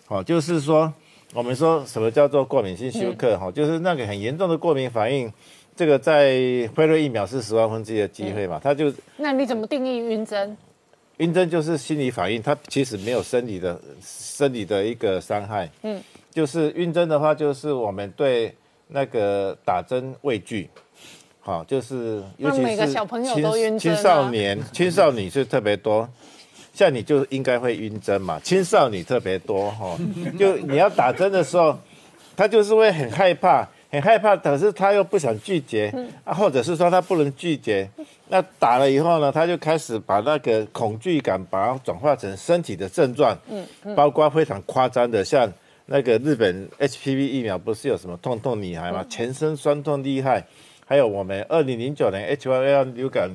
好，就是说，我们说什么叫做过敏性休克？哈，就是那个很严重的过敏反应，这个在辉瑞疫苗是十万分之一的机会嘛，它就那你怎么定义晕针？晕针就是心理反应，它其实没有生理的生理的一个伤害。嗯，就是晕针的话，就是我们对那个打针畏惧，好，就是尤其是青青少年、青少年是特别多。像你就应该会晕针嘛，青少年特别多哈，就你要打针的时候，他就是会很害怕，很害怕，可是他又不想拒绝，啊，或者是说他不能拒绝，那打了以后呢，他就开始把那个恐惧感把它转化成身体的症状，嗯，包括非常夸张的，像那个日本 HPV 疫苗不是有什么痛痛女孩吗，全身酸痛厉害，还有我们二零零九年 H1N1 流感。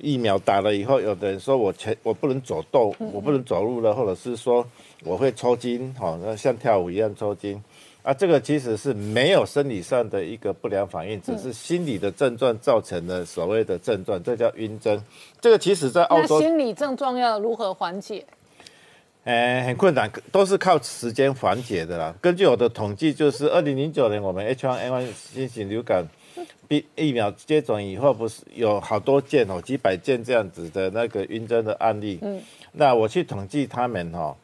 疫苗打了以后，有的人说我前我不能走动，我不能走路了，或者是说我会抽筋，好，那像跳舞一样抽筋，啊，这个其实是没有生理上的一个不良反应，只是心理的症状造成的所谓的症状，这叫晕针。这个其实在澳洲，心理症状要如何缓解？哎，很困难，都是靠时间缓解的啦。根据我的统计，就是二零零九年我们 H1N1 新型流感。疫疫苗接种以后，不是有好多件哦，几百件这样子的那个晕针的案例。嗯，那我去统计他们哈，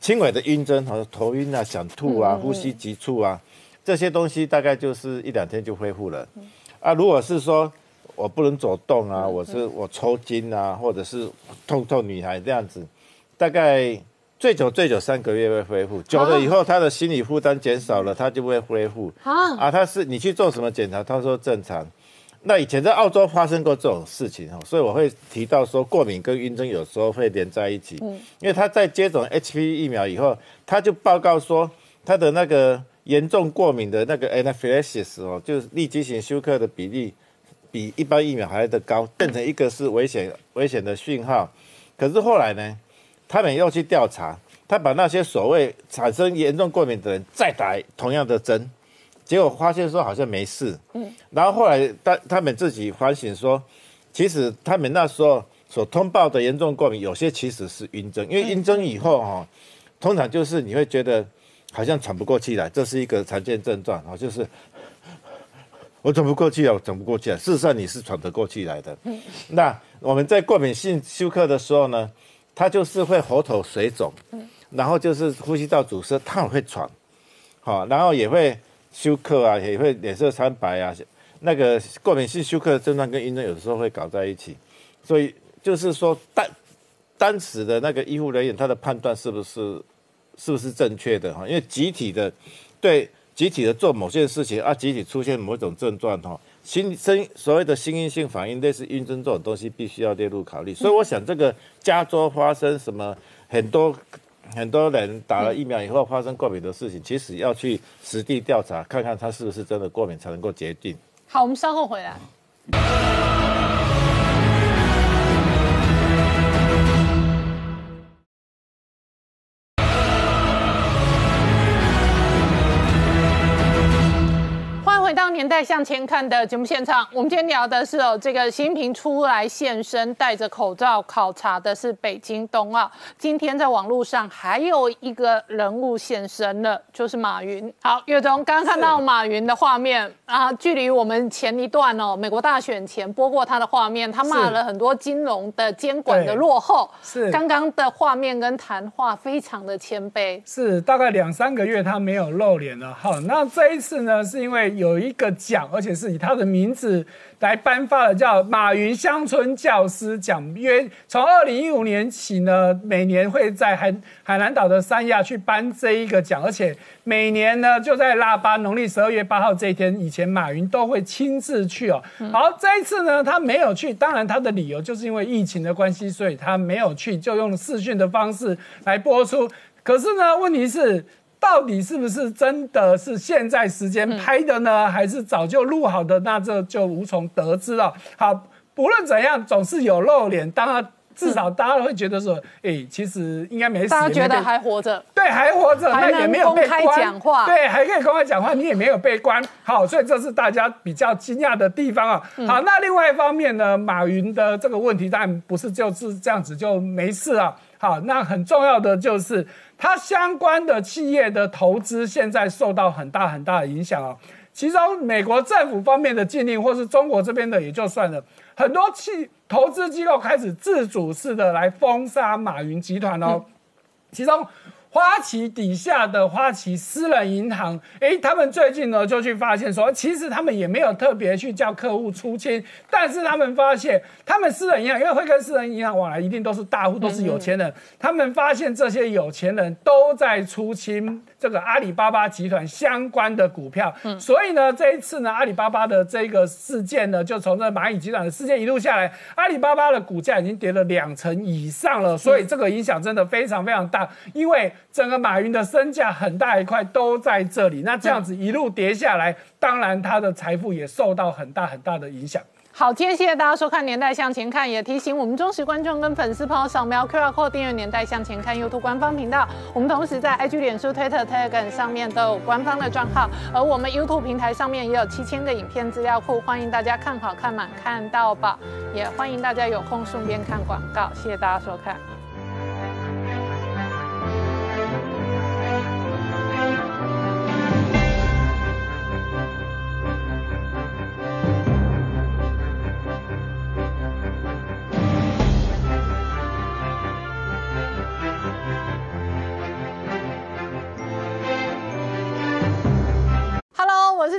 轻微的晕针和头晕啊、想吐啊、呼吸急促啊，这些东西大概就是一两天就恢复了。啊，如果是说我不能走动啊，我是我抽筋啊，或者是痛痛女孩这样子，大概。最久最久三个月会恢复，久了以后他的心理负担减少了，他就会恢复。啊啊，他是你去做什么检查？他说正常。那以前在澳洲发生过这种事情哦，所以我会提到说过敏跟晕针有时候会连在一起。嗯，因为他在接种 HPV 疫苗以后，他就报告说他的那个严重过敏的那个 anaphylaxis 哦，就是立即性休克的比例比一般疫苗还的高，变成一个是危险危险的讯号。可是后来呢？他们又去调查，他把那些所谓产生严重过敏的人再打同样的针，结果发现说好像没事。嗯，然后后来他他们自己反省说，其实他们那时候所通报的严重过敏，有些其实是晕针，因为晕针以后哈，通常就是你会觉得好像喘不过气来，这是一个常见症状啊，就是。我喘不过气啊，我喘不过气啊。事实上你是喘得过气来的。那我们在过敏性休克的时候呢，它就是会喉头水肿，然后就是呼吸道阻塞，它会喘，好，然后也会休克啊，也会脸色苍白啊。那个过敏性休克的症状跟晕针有的时候会搞在一起，所以就是说单单时的那个医护人员他的判断是不是是不是正确的哈？因为集体的对。集体的做某件事情啊，集体出现某种症状哈，心生所谓的新因性反应，类似晕针这种东西，必须要列入考虑。所以我想，这个加州发生什么很多很多人打了疫苗以后发生过敏的事情，其实要去实地调查，看看他是不是真的过敏，才能够决定。好，我们稍后回来。年代向前看的节目现场，我们今天聊的是哦，这个习近平出来现身，戴着口罩考察的是北京冬奥。今天在网络上还有一个人物现身了，就是马云。好，岳总，刚刚看到马云的画面啊，距离我们前一段哦，美国大选前播过他的画面，他骂了很多金融的监管的落后。是，刚刚的画面跟谈话非常的谦卑。是，大概两三个月他没有露脸了。好，那这一次呢，是因为有。一个奖，而且是以他的名字来颁发的，叫马云乡村教师奖。约从二零一五年起呢，每年会在海海南岛的三亚去颁这一个奖，而且每年呢就在腊八农历十二月八号这一天，以前马云都会亲自去哦。好，这一次呢他没有去，当然他的理由就是因为疫情的关系，所以他没有去，就用视讯的方式来播出。可是呢，问题是。到底是不是真的是现在时间拍的呢，还是早就录好的？那这就无从得知了。好，不论怎样，总是有露脸，当然至少大家会觉得说，哎，其实应该没事。大家觉得还活着，对，还活着，那也没有被关。对，还可以公开讲话，你也没有被关。好，所以这是大家比较惊讶的地方啊。好，那另外一方面呢，马云的这个问题，当然不是就是这样子就没事啊。好，那很重要的就是。它相关的企业的投资现在受到很大很大的影响哦，其中美国政府方面的禁令，或是中国这边的也就算了，很多企投资机构开始自主式的来封杀马云集团哦，其中。花旗底下的花旗私人银行，哎，他们最近呢就去发现说，其实他们也没有特别去叫客户出清，但是他们发现，他们私人银行因为会跟私人银行往来，一定都是大户，都是有钱人。他们发现这些有钱人都在出清这个阿里巴巴集团相关的股票，所以呢，这一次呢，阿里巴巴的这个事件呢，就从这蚂蚁集团的事件一路下来，阿里巴巴的股价已经跌了两成以上了，所以这个影响真的非常非常大，因为。整个马云的身价很大一块都在这里，那这样子一路跌下来，当然他的财富也受到很大很大的影响。好，今天谢谢大家收看《年代向前看》，也提醒我们忠实观众跟粉丝朋友扫描 QR Code 订阅《年代向前看》YouTube 官方频道。我们同时在 IG、脸书、Twitter、Telegram 上面都有官方的账号，而我们 YouTube 平台上面也有七千个影片资料库，欢迎大家看好看满看到饱，也欢迎大家有空顺便看广告。谢谢大家收看。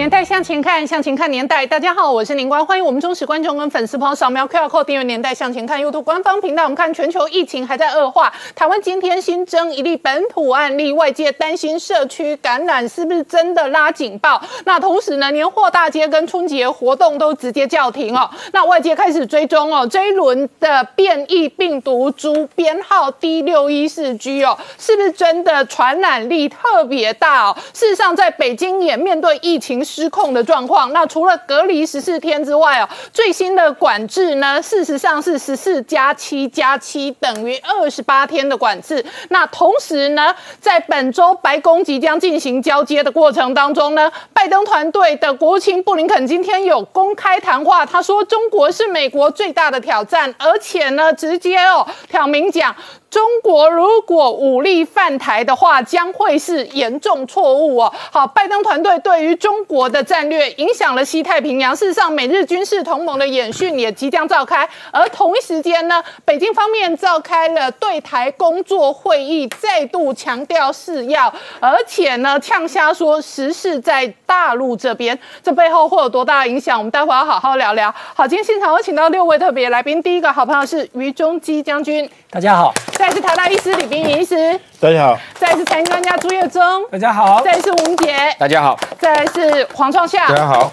年代向前看，向前看年代。大家好，我是林官，欢迎我们忠实观众跟粉丝朋友扫描 QR Code 订阅《年代向前看》YouTube 官方频道。我们看全球疫情还在恶化，台湾今天新增一例本土案例，外界担心社区感染是不是真的拉警报？那同时呢，年货大街跟春节活动都直接叫停哦。那外界开始追踪哦，这一轮的变异病毒株编号 D 六一四 G 哦，是不是真的传染力特别大哦？事实上，在北京也面对疫情。失控的状况。那除了隔离十四天之外哦，最新的管制呢，事实上是十四加七加七等于二十八天的管制。那同时呢，在本周白宫即将进行交接的过程当中呢，拜登团队的国务卿布林肯今天有公开谈话，他说中国是美国最大的挑战，而且呢，直接哦挑明讲。中国如果武力犯台的话，将会是严重错误哦。好，拜登团队对于中国的战略影响了西太平洋。事实上，美日军事同盟的演训也即将召开，而同一时间呢，北京方面召开了对台工作会议，再度强调是要，而且呢，呛瞎说时事在大陆这边，这背后会有多大的影响？我们待会要好好聊聊。好，今天现场我请到六位特别来宾，第一个好朋友是于中基将军，大家好。再是台大医师李冰医师，大家好；再是财经专家朱业忠，大家好；再是吴杰，大家好；再是黄创夏，大家好。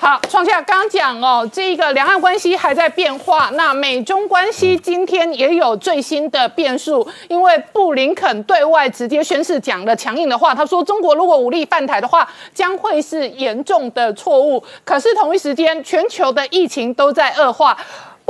好，创夏刚讲哦，这个两岸关系还在变化，那美中关系今天也有最新的变数，因为布林肯对外直接宣誓讲了强硬的话，他说中国如果武力犯台的话，将会是严重的错误。可是同一时间，全球的疫情都在恶化。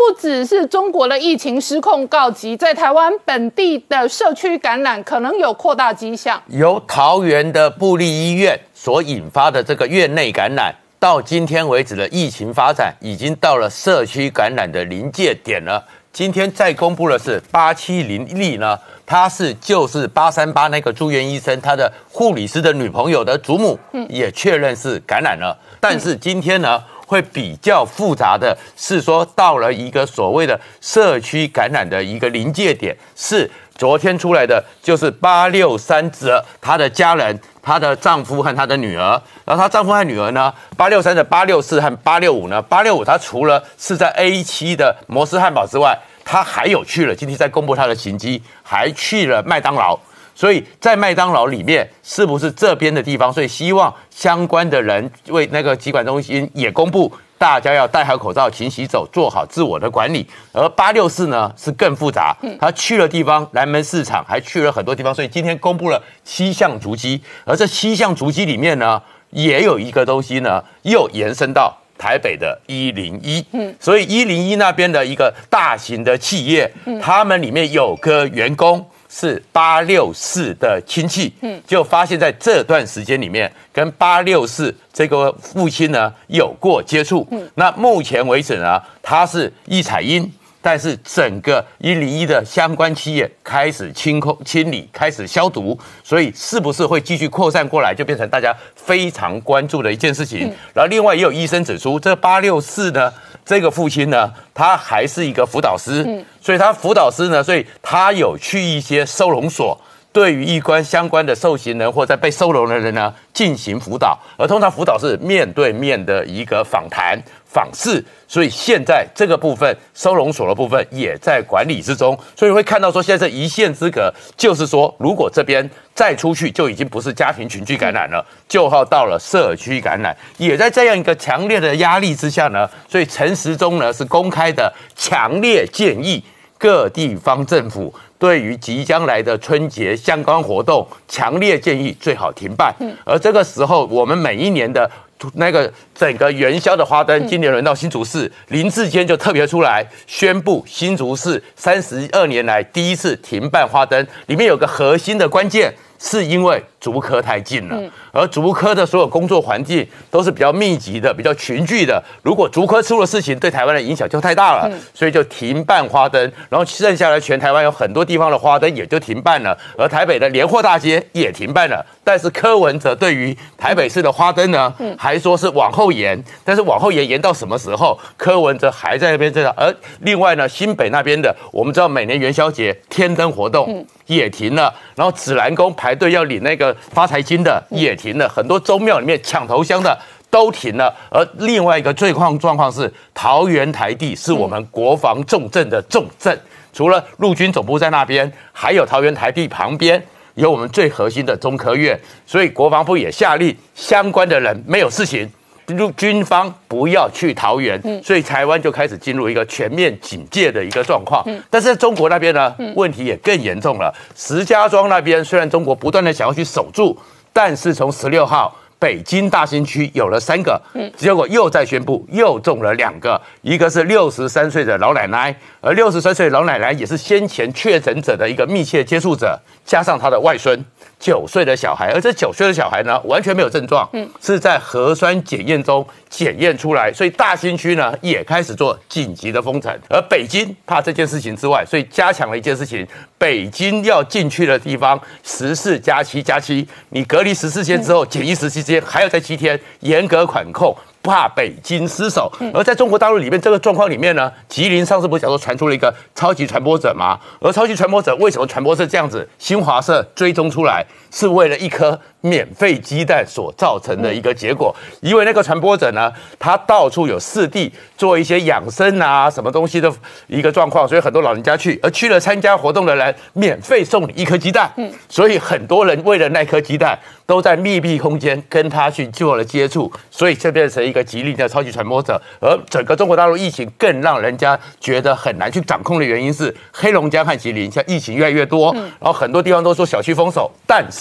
不只是中国的疫情失控告急，在台湾本地的社区感染可能有扩大迹象。由桃园的布利医院所引发的这个院内感染，到今天为止的疫情发展，已经到了社区感染的临界点了。今天再公布的是八七零例呢，他是就是八三八那个住院医生他的护理师的女朋友的祖母，嗯也确认是感染了。但是今天呢？会比较复杂的是说，到了一个所谓的社区感染的一个临界点，是昨天出来的，就是八六三者她的家人，她的丈夫和她的女儿，然后她丈夫和女儿呢，八六三的八六四和八六五呢，八六五她除了是在 A 七的摩斯汉堡之外，她还有去了，今天在公布她的行迹，还去了麦当劳。所以在麦当劳里面，是不是这边的地方？所以希望相关的人为那个疾管中心也公布，大家要戴好口罩、勤洗手、做好自我的管理。而八六四呢是更复杂，他去了地方，南门市场还去了很多地方，所以今天公布了七项足迹。而这七项足迹里面呢，也有一个东西呢，又延伸到台北的一零一。嗯，所以一零一那边的一个大型的企业，他们里面有个员工。是八六四的亲戚，嗯，就发现在这段时间里面，跟八六四这个父亲呢有过接触，嗯，那目前为止呢，他是易彩英。但是整个一零一的相关企业开始清空、清理，开始消毒，所以是不是会继续扩散过来，就变成大家非常关注的一件事情。然后另外也有医生指出，这八六四呢，这个父亲呢，他还是一个辅导师，所以他辅导师呢，所以他有去一些收容所。对于一关相关的受刑人或者被收容的人呢，进行辅导，而通常辅导是面对面的一个访谈访视，所以现在这个部分收容所的部分也在管理之中，所以会看到说现在这一线之隔，就是说如果这边再出去，就已经不是家庭群聚感染了，就要到了社区感染，也在这样一个强烈的压力之下呢，所以陈时中呢是公开的强烈建议各地方政府。对于即将来的春节相关活动，强烈建议最好停办。而这个时候，我们每一年的那个整个元宵的花灯，今年轮到新竹市，林志坚就特别出来宣布，新竹市三十二年来第一次停办花灯，里面有个核心的关键。是因为竹科太近了，而竹科的所有工作环境都是比较密集的、比较群聚的。如果竹科出了事情，对台湾的影响就太大了，所以就停办花灯。然后剩下来全台湾有很多地方的花灯也就停办了，而台北的联货大街也停办了。但是柯文哲对于台北市的花灯呢，还说是往后延，但是往后延延到什么时候？柯文哲还在那边这样。而另外呢，新北那边的，我们知道每年元宵节天灯活动。也停了，然后紫兰宫排队要领那个发财金的也停了，很多宗庙里面抢头香的都停了。而另外一个最况状况是，桃园台地是我们国防重镇的重镇，除了陆军总部在那边，还有桃园台地旁边有我们最核心的中科院，所以国防部也下令相关的人没有事情。陆军方不要去桃园，所以台湾就开始进入一个全面警戒的一个状况。但是在中国那边呢，问题也更严重了。石家庄那边虽然中国不断的想要去守住，但是从十六号。北京大兴区有了三个，嗯，结果又在宣布又中了两个，一个是六十三岁的老奶奶，而六十三岁的老奶奶也是先前确诊者的一个密切接触者，加上她的外孙九岁的小孩，而这九岁的小孩呢完全没有症状，嗯，是在核酸检验中检验出来，所以大兴区呢也开始做紧急的封城，而北京怕这件事情之外，所以加强了一件事情，北京要进去的地方十四加七加七，你隔离十四天之后检疫十七。还要在七天严格管控，怕北京失守。而在中国大陆里面，这个状况里面呢，吉林上次不是讲说传出了一个超级传播者吗？而超级传播者为什么传播是这样子？新华社追踪出来，是为了一颗。免费鸡蛋所造成的一个结果，因为那个传播者呢，他到处有四地做一些养生啊什么东西的一个状况，所以很多老人家去，而去了参加活动的人，免费送你一颗鸡蛋，嗯，所以很多人为了那颗鸡蛋，都在密闭空间跟他去做了接触，所以就变成一个吉利的超级传播者，而整个中国大陆疫情更让人家觉得很难去掌控的原因是，黑龙江和吉林现在疫情越来越多，然后很多地方都说小区封锁，但是。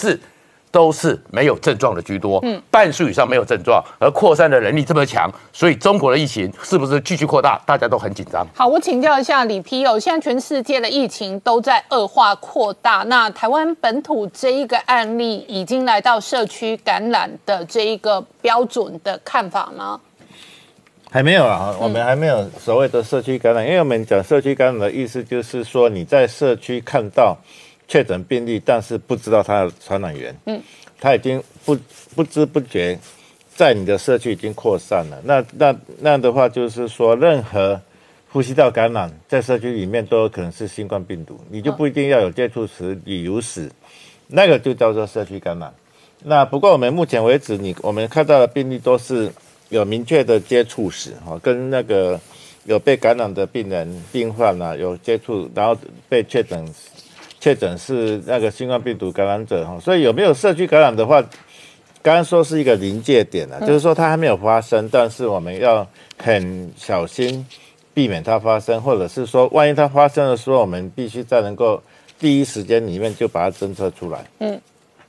都是没有症状的居多，嗯，半数以上没有症状，而扩散的能力这么强，所以中国的疫情是不是继续扩大，大家都很紧张。好，我请教一下李皮友，现在全世界的疫情都在恶化扩大，那台湾本土这一个案例已经来到社区感染的这一个标准的看法吗？还没有啊，我们还没有所谓的社区感染，因为我们讲社区感染的意思就是说你在社区看到。确诊病例，但是不知道他的传染源，嗯，他已经不不知不觉在你的社区已经扩散了。那那那样的话，就是说，任何呼吸道感染在社区里面都有可能是新冠病毒，你就不一定要有接触史、旅游史，那个就叫做社区感染。那不过我们目前为止，你我们看到的病例都是有明确的接触史，哈，跟那个有被感染的病人、病患啊有接触，然后被确诊。确诊是那个新冠病毒感染者哈，所以有没有社区感染的话，刚刚说是一个临界点啊，就是说它还没有发生，但是我们要很小心避免它发生，或者是说万一它发生的时候，我们必须在能够第一时间里面就把它侦测出来。嗯。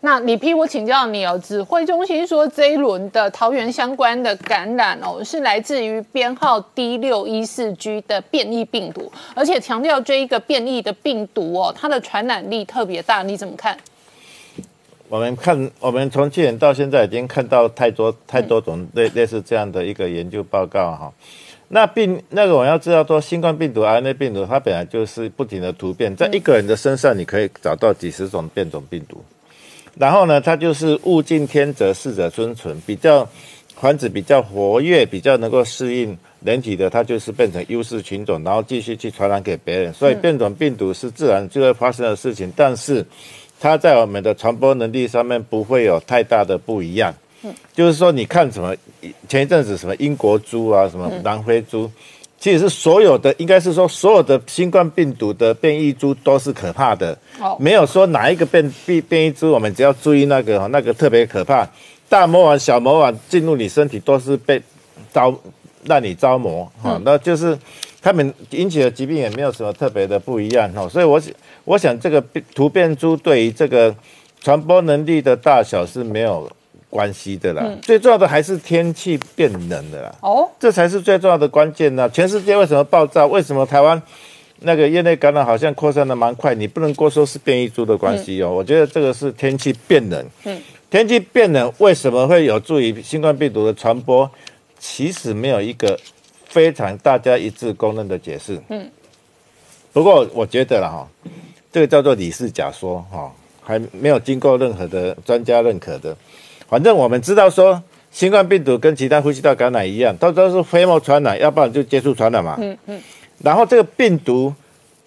那李批，我请教你哦，指挥中心说这一轮的桃园相关的感染哦，是来自于编号 D 六一四 G 的变异病毒，而且强调这一个变异的病毒哦，它的传染力特别大，你怎么看？我们看，我们从去年到现在已经看到太多太多种类类似这样的一个研究报告哈。那病那个我要知道说，新冠病毒、RNA 病毒，它本来就是不停的突变，在一个人的身上你可以找到几十种变种病毒。然后呢，它就是物竞天择，适者生存，比较繁殖比较活跃，比较能够适应人体的，它就是变成优势群种，然后继续去传染给别人。所以变种病毒是自然就会发生的事情，但是它在我们的传播能力上面不会有太大的不一样。嗯，就是说你看什么前一阵子什么英国猪啊，什么南非猪。其实是所有的，应该是说所有的新冠病毒的变异株都是可怕的，没有说哪一个变变变异株，我们只要注意那个那个特别可怕。大魔王、小魔王进入你身体都是被招让你招魔哈，那就是他们引起的疾病也没有什么特别的不一样哈。所以我想，我想这个突变株对于这个传播能力的大小是没有。关系的啦，最重要的还是天气变冷的啦。哦，这才是最重要的关键呢。全世界为什么爆炸？为什么台湾那个业内感染好像扩散的蛮快？你不能过说是变异株的关系哦。我觉得这个是天气变冷。嗯，天气变冷为什么会有助于新冠病毒的传播？其实没有一个非常大家一致公认的解释。嗯，不过我觉得啦哈，这个叫做李氏假说哈，还没有经过任何的专家认可的。反正我们知道说，新冠病毒跟其他呼吸道感染一样，它都是飞沫传染，要不然就接触传染嘛。嗯嗯。然后这个病毒，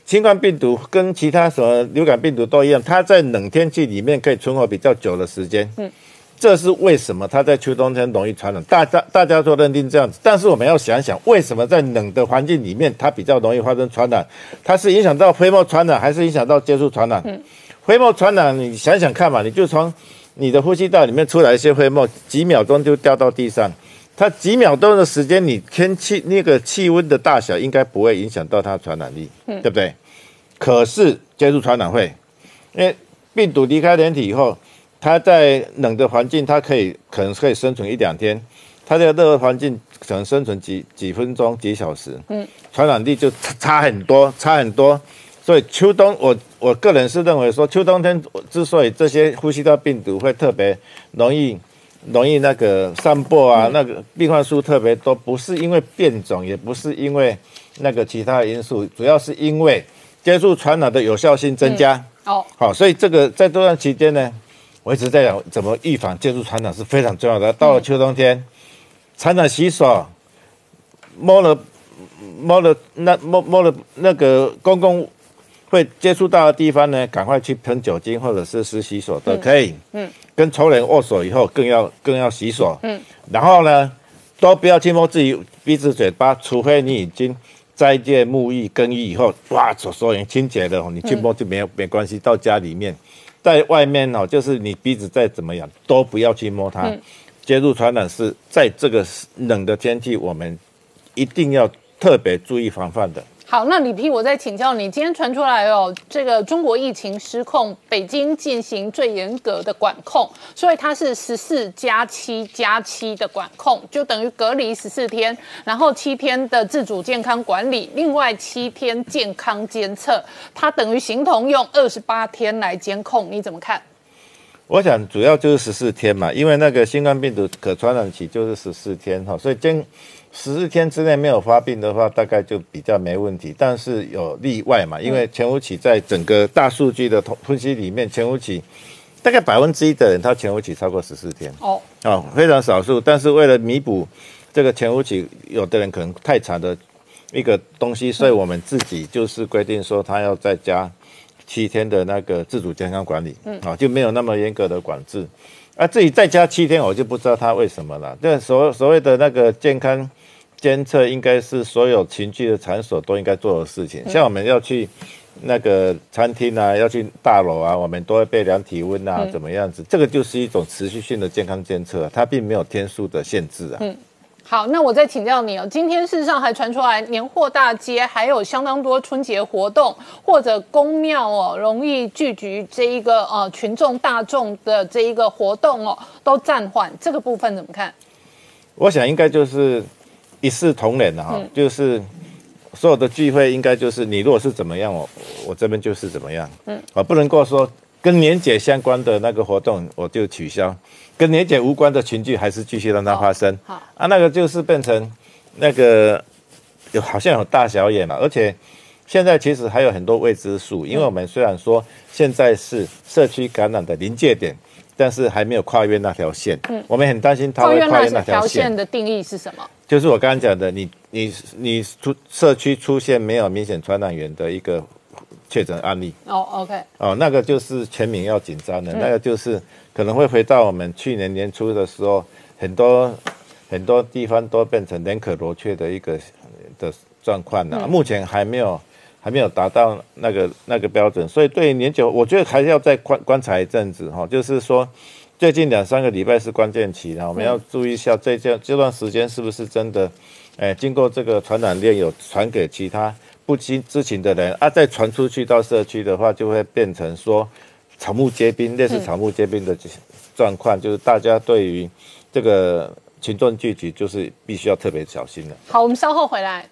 新冠病毒跟其他什么流感病毒都一样，它在冷天气里面可以存活比较久的时间。嗯。这是为什么它在秋冬天容易传染？大家大家都认定这样子，但是我们要想想，为什么在冷的环境里面它比较容易发生传染？它是影响到飞沫传染，还是影响到接触传染？嗯飞沫传染，你想想看嘛，你就从你的呼吸道里面出来一些灰沫，几秒钟就掉到地上。它几秒钟的时间，你天气那个气温的大小应该不会影响到它传染力，对不对？可是接触传染会，因为病毒离开人体以后，它在冷的环境，它可以可能可以生存一两天，它在热的环境可能生存几几分钟、几小时，嗯，传染力就差差很多，差很多。所以秋冬，我我个人是认为说，秋冬天之所以这些呼吸道病毒会特别容易容易那个散播啊，那个病患数特别多，不是因为变种，也不是因为那个其他因素，主要是因为接触传染的有效性增加。哦，好，所以这个在这段期间呢，我一直在讲怎么预防接触传染是非常重要的。到了秋冬天，传染洗手，摸了摸了那摸摸了那个公共会接触到的地方呢，赶快去喷酒精或者是湿洗手都可以。嗯，跟仇人握手以后更要更要洗手。嗯，然后呢，都不要去摸自己鼻子嘴巴，除非你已经斋戒沐浴更衣以后，哇，手手已经清洁了哦，你去摸就没有没关系。到家里面，在外面哦，就是你鼻子再怎么样，都不要去摸它。接触传染是在这个冷的天气，我们一定要特别注意防范的。好，那李批，我再请教你，今天传出来哦，这个中国疫情失控，北京进行最严格的管控，所以它是十四加七加七的管控，就等于隔离十四天，然后七天的自主健康管理，另外七天健康监测，它等于形同用二十八天来监控，你怎么看？我想主要就是十四天嘛，因为那个新冠病毒可传染期就是十四天哈，所以监十四天之内没有发病的话，大概就比较没问题。但是有例外嘛，因为前五期在整个大数据的统分析里面，前五期大概百分之一的人他前五期超过十四天哦，哦，非常少数。但是为了弥补这个前五期，有的人可能太长的一个东西，所以我们自己就是规定说他要再加。七天的那个自主健康管理，嗯，啊，就没有那么严格的管制，啊，自己再加七天，我就不知道他为什么了。这所所谓的那个健康监测，应该是所有情趣的场所都应该做的事情。像我们要去那个餐厅啊，要去大楼啊，我们都会被量体温啊，怎么样子？这个就是一种持续性的健康监测，它并没有天数的限制啊。嗯。好，那我再请教你哦。今天事实上还传出来年货大街还有相当多春节活动，或者公庙哦，容易聚集这一个呃群众大众的这一个活动哦，都暂缓。这个部分怎么看？我想应该就是一视同仁的哈，就是所有的聚会应该就是你如果是怎么样，我我这边就是怎么样。嗯，啊，不能够说跟年节相关的那个活动我就取消。跟年检无关的群聚还是继续让它发生，好啊，那个就是变成那个有好像有大小眼了，而且现在其实还有很多未知数，因为我们虽然说现在是社区感染的临界点，但是还没有跨越那条线，嗯，我们很担心它会跨越那条线的定义是什么？就是我刚刚讲的，你你你出社区出现没有明显传染源的一个确诊案例，哦，OK，哦，那个就是全民要紧张的，那个就是。可能会回到我们去年年初的时候，很多很多地方都变成人可罗雀的一个的状况了。目前还没有还没有达到那个那个标准，所以对年久，我觉得还是要再观观察一阵子哈。就是说，最近两三个礼拜是关键期了，我们要注意一下这这这段时间是不是真的，哎，经过这个传染链有传给其他不知知情的人啊，再传出去到社区的话，就会变成说。草木皆兵，类似草木皆兵的状况，就是大家对于这个群众聚集，就是必须要特别小心的。好，我们稍后回来。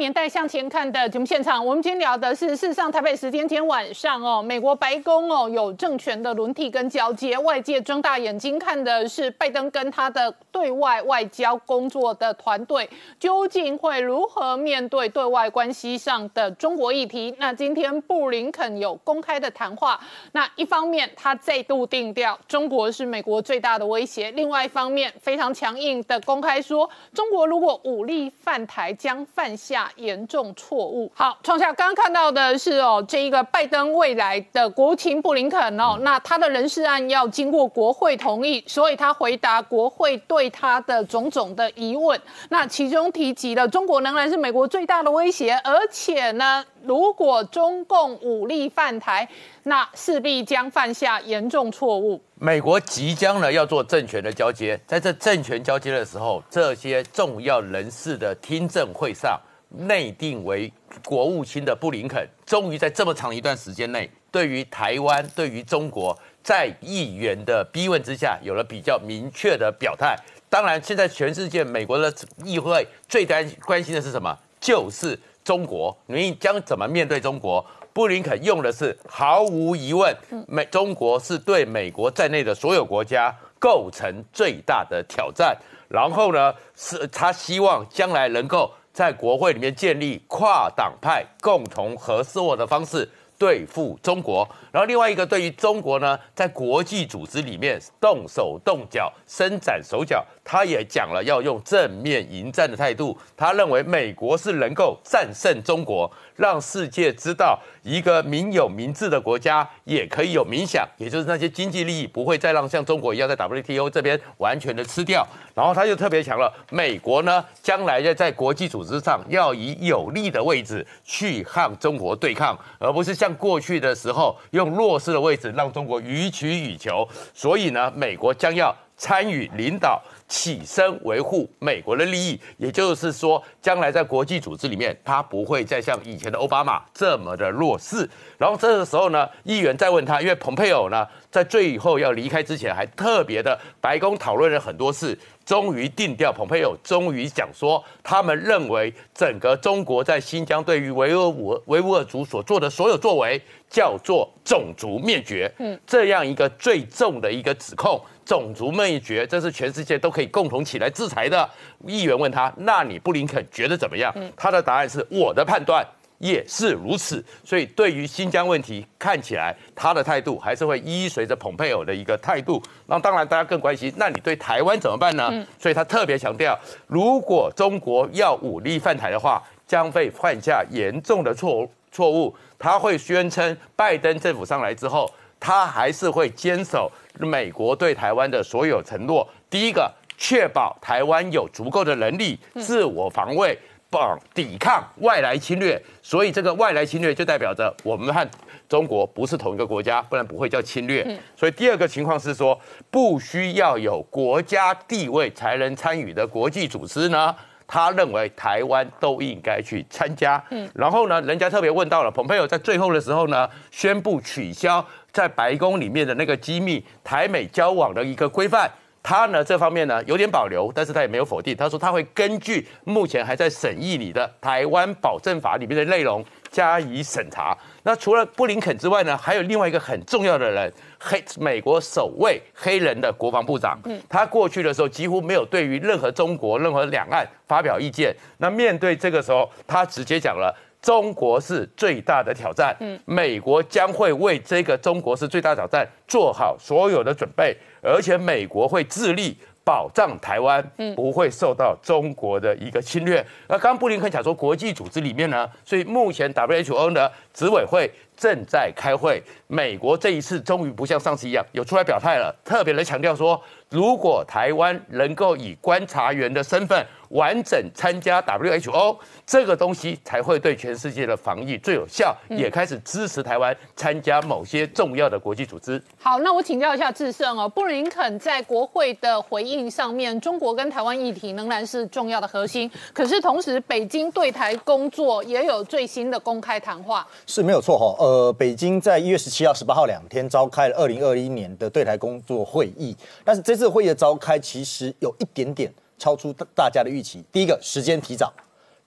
年代向前看的节目现场，我们今天聊的是，事实上台北时间今天晚上哦，美国白宫哦有政权的轮替跟交接，外界睁大眼睛看的是拜登跟他的对外外交工作的团队究竟会如何面对对外关系上的中国议题。那今天布林肯有公开的谈话，那一方面他再度定调中国是美国最大的威胁，另外一方面非常强硬的公开说，中国如果武力犯台将犯下严重错误。好，创下刚刚看到的是哦，这一个拜登未来的国务卿布林肯哦，那他的人事案要经过国会同意，所以他回答国会对他的种种的疑问。那其中提及了中国仍然是美国最大的威胁，而且呢，如果中共武力犯台，那势必将犯下严重错误。美国即将呢要做政权的交接，在这政权交接的时候，这些重要人士的听证会上，内定为国务卿的布林肯，终于在这么长一段时间内，对于台湾、对于中国，在议员的逼问之下，有了比较明确的表态。当然，现在全世界美国的议会最担关心的是什么？就是中国，你将怎么面对中国？布林肯用的是毫无疑问，美中国是对美国在内的所有国家构成最大的挑战。然后呢，是他希望将来能够在国会里面建立跨党派共同合作的方式对付中国。然后另外一个，对于中国呢，在国际组织里面动手动脚、伸展手脚，他也讲了要用正面迎战的态度。他认为美国是能够战胜中国，让世界知道一个民有民治的国家也可以有冥想，也就是那些经济利益不会再让像中国一样在 WTO 这边完全的吃掉。然后他就特别强了，美国呢将来要在国际组织上要以有利的位置去和中国对抗，而不是像过去的时候用弱势的位置让中国予取予求。所以呢，美国将要参与领导。起身维护美国的利益，也就是说，将来在国际组织里面，他不会再像以前的奥巴马这么的弱势。然后这个时候呢，议员再问他，因为蓬佩奥呢，在最后要离开之前，还特别的白宫讨论了很多事，终于定调，蓬佩奥终于讲说，他们认为整个中国在新疆对于维吾尔维吾尔族所做的所有作为，叫做种族灭绝。嗯，这样一个最重的一个指控。种族灭绝，这是全世界都可以共同起来制裁的。议员问他：“那你布林肯觉得怎么样？”他的答案是：“我的判断也是如此。”所以对于新疆问题，看起来他的态度还是会依随着蓬佩奥的一个态度。那当然，大家更关心，那你对台湾怎么办呢？所以他特别强调，如果中国要武力犯台的话，将会犯下严重的错错误。他会宣称，拜登政府上来之后，他还是会坚守。美国对台湾的所有承诺，第一个确保台湾有足够的能力自我防卫，帮抵抗外来侵略。所以这个外来侵略就代表着我们和中国不是同一个国家，不然不会叫侵略。所以第二个情况是说，不需要有国家地位才能参与的国际组织呢？他认为台湾都应该去参加。嗯，然后呢，人家特别问到了，蓬佩奥在最后的时候呢，宣布取消。在白宫里面的那个机密台美交往的一个规范，他呢这方面呢有点保留，但是他也没有否定。他说他会根据目前还在审议里的台湾保证法里面的内容加以审查。那除了布林肯之外呢，还有另外一个很重要的人，黑美国首位黑人的国防部长。嗯，他过去的时候几乎没有对于任何中国、任何两岸发表意见。那面对这个时候，他直接讲了。中国是最大的挑战，嗯，美国将会为这个中国是最大挑战做好所有的准备，而且美国会致力保障台湾，嗯，不会受到中国的一个侵略。那刚布林肯讲说，国际组织里面呢，所以目前 WHO 的执委会正在开会，美国这一次终于不像上次一样有出来表态了，特别的强调说，如果台湾能够以观察员的身份。完整参加 WHO 这个东西才会对全世界的防疫最有效，也开始支持台湾参加某些重要的国际组织。好，那我请教一下智胜哦，布林肯在国会的回应上面，中国跟台湾议题仍然是重要的核心。可是同时，北京对台工作也有最新的公开谈话，是没有错哈。呃，呃北京在一月十七号、十八号两天召开了二零二一年的对台工作会议，但是这次会议的召开其实有一点点。超出大家的预期。第一个时间提早，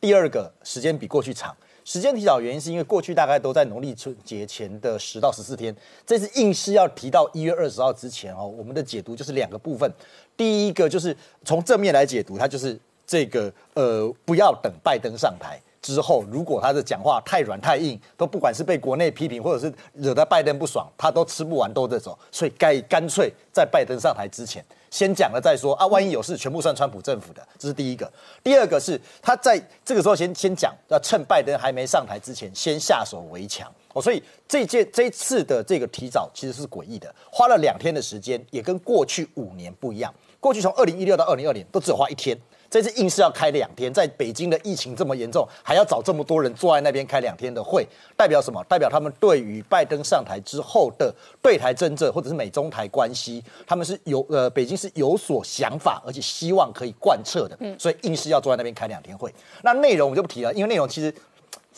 第二个时间比过去长。时间提早原因是因为过去大概都在农历春节前的十到十四天，这次硬是要提到一月二十号之前哦。我们的解读就是两个部分，第一个就是从正面来解读，它就是这个呃不要等拜登上台之后，如果他的讲话太软太硬，都不管是被国内批评或者是惹得拜登不爽，他都吃不完兜着走，所以该干脆在拜登上台之前。先讲了再说啊，万一有事，全部算川普政府的，这是第一个。第二个是他在这个时候先先讲，要趁拜登还没上台之前，先下手为强哦。所以这届这次的这个提早其实是诡异的，花了两天的时间，也跟过去五年不一样。过去从二零一六到二零二年都只有花一天。这次硬是要开两天，在北京的疫情这么严重，还要找这么多人坐在那边开两天的会，代表什么？代表他们对于拜登上台之后的对台政策，或者是美中台关系，他们是有呃，北京是有所想法，而且希望可以贯彻的。所以硬是要坐在那边开两天会。那内容我就不提了，因为内容其实。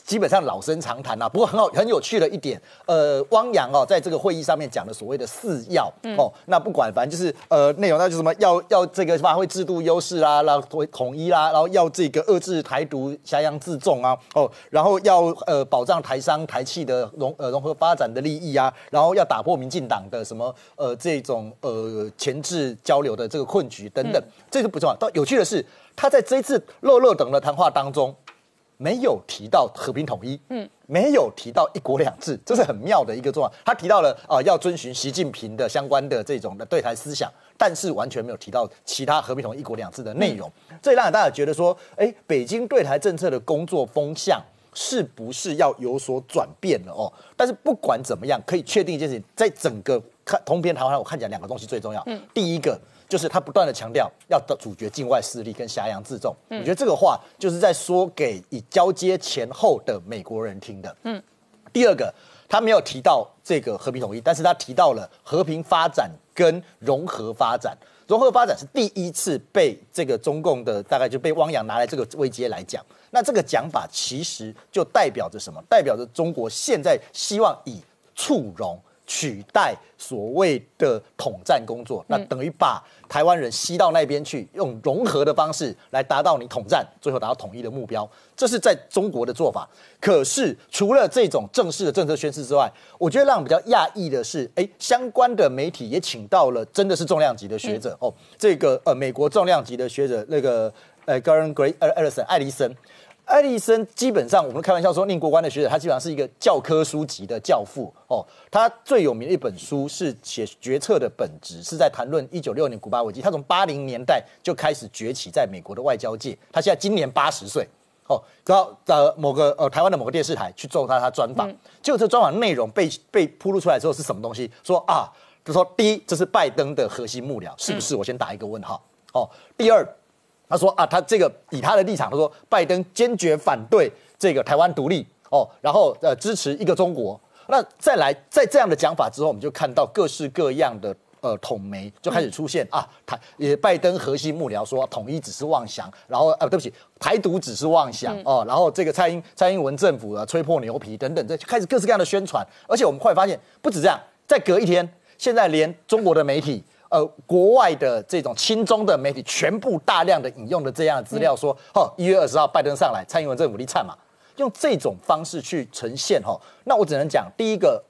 基本上老生常谈呐，不过很好很有趣的一点，呃，汪洋哦，在这个会议上面讲的所谓的四要哦，那不管反正就是呃内容，那就是什么要要这个发挥制度优势啦，然后统一啦，然后要这个遏制台独、挟洋自重啊，哦，然后要呃保障台商台企的融呃融合发展的利益啊，然后要打破民进党的什么呃这种呃前置交流的这个困局等等，这个不重要。到有趣的是，他在这次乐乐等的谈话当中。没有提到和平统一，嗯，没有提到一国两制，这是很妙的一个状况。他提到了啊，要遵循习近平的相关的这种的对台思想，但是完全没有提到其他和平统一、一国两制的内容。这让大家觉得说，哎，北京对台政策的工作风向是不是要有所转变了哦？但是不管怎么样，可以确定一件事情，在整个看通篇谈话，我看起来两个东西最重要。嗯，第一个。就是他不断的强调要主角境外势力跟挟洋自重，我觉得这个话就是在说给以交接前后的美国人听的。嗯，第二个他没有提到这个和平统一，但是他提到了和平发展跟融合发展。融合发展是第一次被这个中共的大概就被汪洋拿来这个位阶来讲。那这个讲法其实就代表着什么？代表着中国现在希望以促融。取代所谓的统战工作，那等于把台湾人吸到那边去，用融合的方式来达到你统战，最后达到统一的目标。这是在中国的做法。可是除了这种正式的政策宣示之外，我觉得让比较讶异的是，哎，相关的媒体也请到了真的是重量级的学者哦，这个呃美国重量级的学者那个呃 Garen Gray 呃艾 s o n 艾利森。艾利森基本上，我们开玩笑说，宁国关的学者，他基本上是一个教科书级的教父哦。他最有名的一本书是写决策的本质，是在谈论一九六年古巴危机。他从八零年代就开始崛起在美国的外交界。他现在今年八十岁哦。然后呃某个呃台湾的某个电视台去做他他专访，就这专访内容被被铺露出来之后是什么东西？说啊，就说第一，这是拜登的核心幕僚，是不是？我先打一个问号哦。第二。他说啊，他这个以他的立场，他说拜登坚决反对这个台湾独立哦，然后呃支持一个中国。那再来在这样的讲法之后，我们就看到各式各样的呃统媒就开始出现啊，台也拜登核心幕僚说统一只是妄想，然后呃对不起，台独只是妄想哦，然后这个蔡英蔡英文政府啊吹破牛皮等等，这开始各式各样的宣传。而且我们后来发现，不止这样，再隔一天，现在连中国的媒体。呃，国外的这种亲中的媒体全部大量的引用的这样的资料，说，哦，一月二十号拜登上来，蔡英文政府立灿嘛，用这种方式去呈现，哈，那我只能讲，第一个，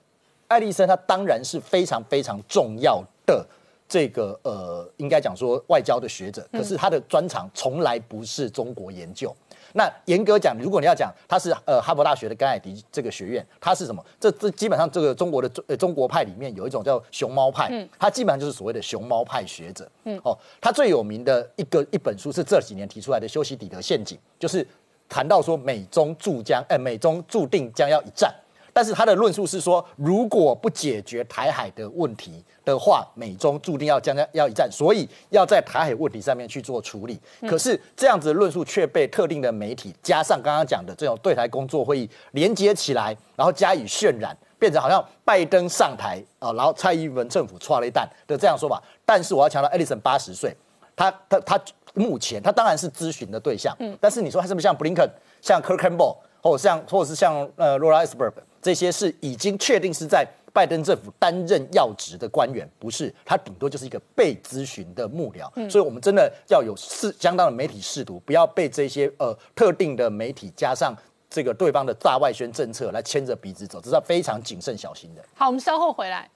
艾利森他当然是非常非常重要的这个呃，应该讲说外交的学者，可是他的专长从来不是中国研究。那严格讲，如果你要讲他是呃哈佛大学的甘乃迪这个学院，他是什么？这这基本上这个中国的中呃中国派里面有一种叫熊猫派，嗯，他基本上就是所谓的熊猫派学者，嗯，哦，他最有名的一个一本书是这几年提出来的《修昔底德陷阱》，就是谈到说美中注将，哎，美中注定将要一战。但是他的论述是说，如果不解决台海的问题的话，美中注定要将要要一战，所以要在台海问题上面去做处理。可是这样子的论述却被特定的媒体加上刚刚讲的这种对台工作会议连接起来，然后加以渲染，变成好像拜登上台啊，然后蔡英文政府错了一弹的这样说法。但是我要强调，艾利森八十岁，他他他目前他当然是咨询的对象，嗯，但是你说他是不是像布林肯、像 Kirk Campbell，或者像或者是像呃 Laura Esberg？这些是已经确定是在拜登政府担任要职的官员，不是，他顶多就是一个被咨询的幕僚。所以，我们真的要有适相当的媒体试图，不要被这些呃特定的媒体加上这个对方的大外宣政策来牵着鼻子走，这是要非常谨慎小心的。好，我们稍后回来。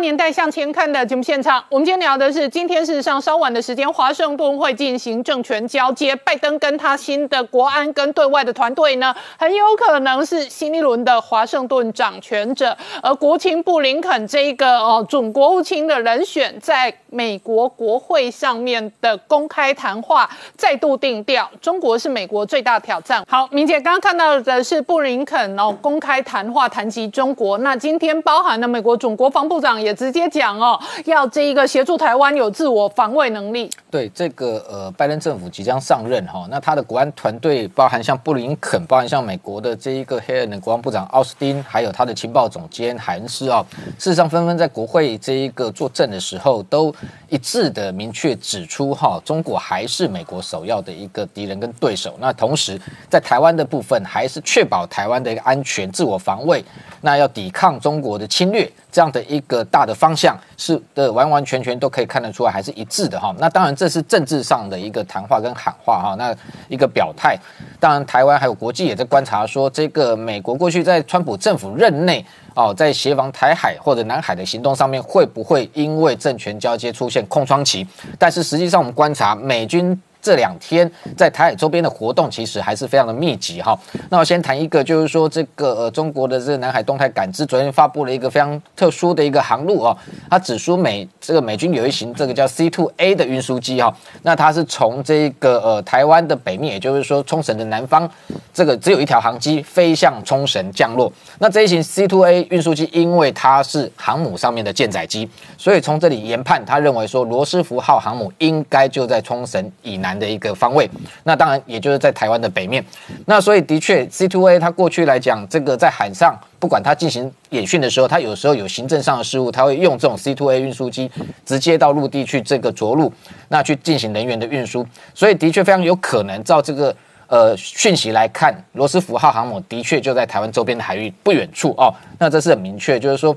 年代向前看的节目现场。我们今天聊的是，今天事实上稍晚的时间，华盛顿会进行政权交接，拜登跟他新的国安跟对外的团队呢，很有可能是新一轮的华盛顿掌权者。而国情布林肯这一个哦准国务卿的人选，在美国国会上面的公开谈话再度定调，中国是美国最大挑战。好，明姐刚刚看到的是布林肯哦公开谈话谈及中国，那今天包含了美国总国防部长也也直接讲哦，要这一个协助台湾有自我防卫能力。对这个呃，拜登政府即将上任哈，那他的国安团队包含像布林肯，包含像美国的这一个黑人的国防部长奥斯汀，还有他的情报总监海恩斯哦，事实上纷纷在国会这一个作证的时候，都一致的明确指出哈，中国还是美国首要的一个敌人跟对手。那同时在台湾的部分，还是确保台湾的一个安全、自我防卫，那要抵抗中国的侵略。这样的一个大的方向是的，完完全全都可以看得出来，还是一致的哈。那当然这是政治上的一个谈话跟喊话哈，那一个表态。当然台湾还有国际也在观察说，这个美国过去在川普政府任内哦，在协防台海或者南海的行动上面，会不会因为政权交接出现空窗期？但是实际上我们观察美军。这两天在台海周边的活动其实还是非常的密集哈。那我先谈一个，就是说这个呃中国的这个南海动态感知，昨天发布了一个非常特殊的一个航路哦，它指出美这个美军有一型这个叫 C two A 的运输机哈，那它是从这个呃台湾的北面，也就是说冲绳的南方，这个只有一条航机飞向冲绳降落。那这一型 C two A 运输机，因为它是航母上面的舰载机，所以从这里研判，他认为说罗斯福号航母应该就在冲绳以南。南的一个方位，那当然也就是在台湾的北面。那所以的确，C two A 它过去来讲，这个在海上不管它进行演训的时候，它有时候有行政上的失误，它会用这种 C two A 运输机直接到陆地去这个着陆，那去进行人员的运输。所以的确非常有可能，照这个呃讯息来看，罗斯福号航母的确就在台湾周边的海域不远处哦。那这是很明确，就是说。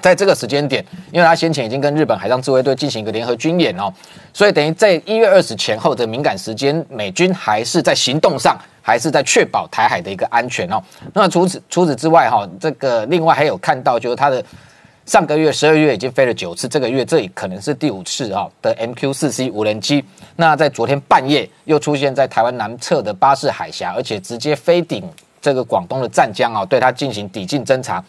在这个时间点，因为他先前已经跟日本海上自卫队进行一个联合军演哦，所以等于在一月二十前后的敏感时间，美军还是在行动上，还是在确保台海的一个安全哦。那除此除此之外哈，这个另外还有看到就是他的上个月十二月已经飞了九次，这个月这里可能是第五次啊的 MQ 四 C 无人机。那在昨天半夜又出现在台湾南侧的巴士海峡，而且直接飞顶这个广东的湛江啊，对它进行抵近侦查。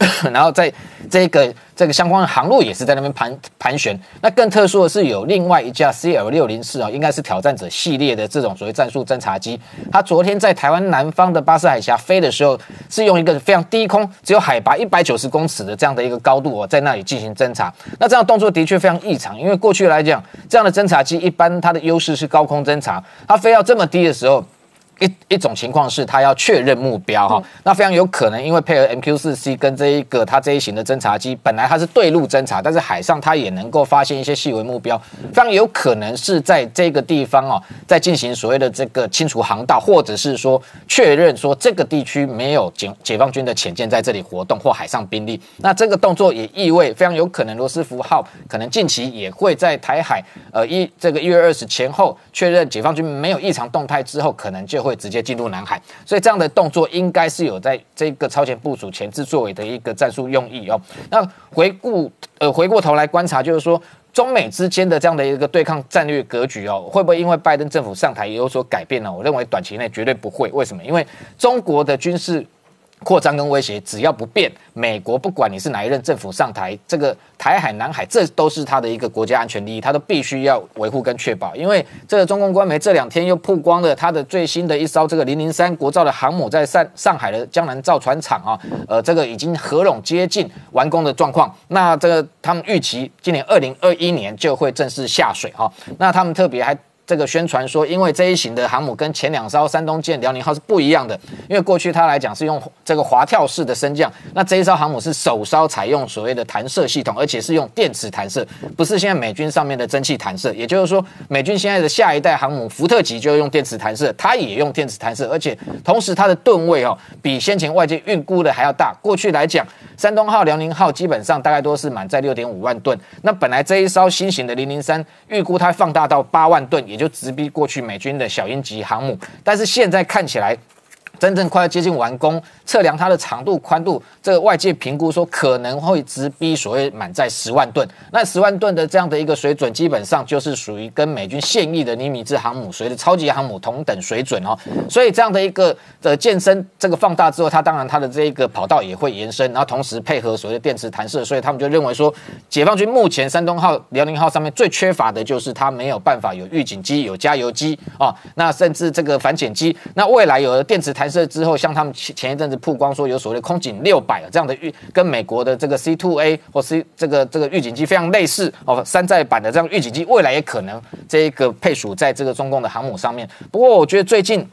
然后在这个这个相关的航路也是在那边盘盘旋。那更特殊的是，有另外一架 CL 六零四啊，应该是挑战者系列的这种所谓战术侦察机。它昨天在台湾南方的巴士海峡飞的时候，是用一个非常低空，只有海拔一百九十公尺的这样的一个高度哦，在那里进行侦查。那这样动作的确非常异常，因为过去来讲，这样的侦察机一般它的优势是高空侦察，它飞到这么低的时候。一一种情况是，他要确认目标哈，那非常有可能，因为配合 MQ 四 C 跟这一个它这一型的侦察机，本来它是对陆侦察，但是海上它也能够发现一些细微目标，非常有可能是在这个地方哦，在进行所谓的这个清除航道，或者是说确认说这个地区没有解解放军的潜舰在这里活动或海上兵力。那这个动作也意味非常有可能罗斯福号可能近期也会在台海呃一这个一月二十前后确认解放军没有异常动态之后，可能就会。会直接进入南海，所以这样的动作应该是有在这个超前部署、前置作为的一个战术用意哦。那回顾呃，回过头来观察，就是说中美之间的这样的一个对抗战略格局哦，会不会因为拜登政府上台也有所改变呢？我认为短期内绝对不会。为什么？因为中国的军事。扩张跟威胁只要不变，美国不管你是哪一任政府上台，这个台海、南海，这都是他的一个国家安全利益，他都必须要维护跟确保。因为这个中共官媒这两天又曝光了他的最新的一艘这个零零三国造的航母在上上海的江南造船厂啊，呃，这个已经合拢接近完工的状况。那这个他们预期今年二零二一年就会正式下水哈。那他们特别还。这个宣传说，因为这一型的航母跟前两艘山东舰、辽宁号是不一样的，因为过去它来讲是用这个滑跳式的升降，那这一艘航母是首艘采用所谓的弹射系统，而且是用电磁弹射，不是现在美军上面的蒸汽弹射。也就是说，美军现在的下一代航母福特级就用电磁弹射，它也用电磁弹射，而且同时它的吨位哦比先前外界预估的还要大。过去来讲，山东号、辽宁号基本上大概都是满载六点五万吨，那本来这一艘新型的零零三预估它放大到八万吨，也就直逼过去美军的小鹰级航母，但是现在看起来。真正快要接近完工，测量它的长度、宽度，这个外界评估说可能会直逼所谓满载十万吨。那十万吨的这样的一个水准，基本上就是属于跟美军现役的尼米兹航母、所谓的超级航母同等水准哦。所以这样的一个的健身，这个放大之后，它当然它的这一个跑道也会延伸，然后同时配合所谓的电磁弹射，所以他们就认为说，解放军目前山东号、辽宁号上面最缺乏的就是它没有办法有预警机、有加油机啊，那甚至这个反潜机。那未来有了电磁弹这之后，像他们前前一阵子曝光说有所谓的空警六百这样的预，跟美国的这个 C two A 或 C 这个这个预警机非常类似哦，山寨版的这样预警机，未来也可能这一个配属在这个中共的航母上面。不过我觉得最近。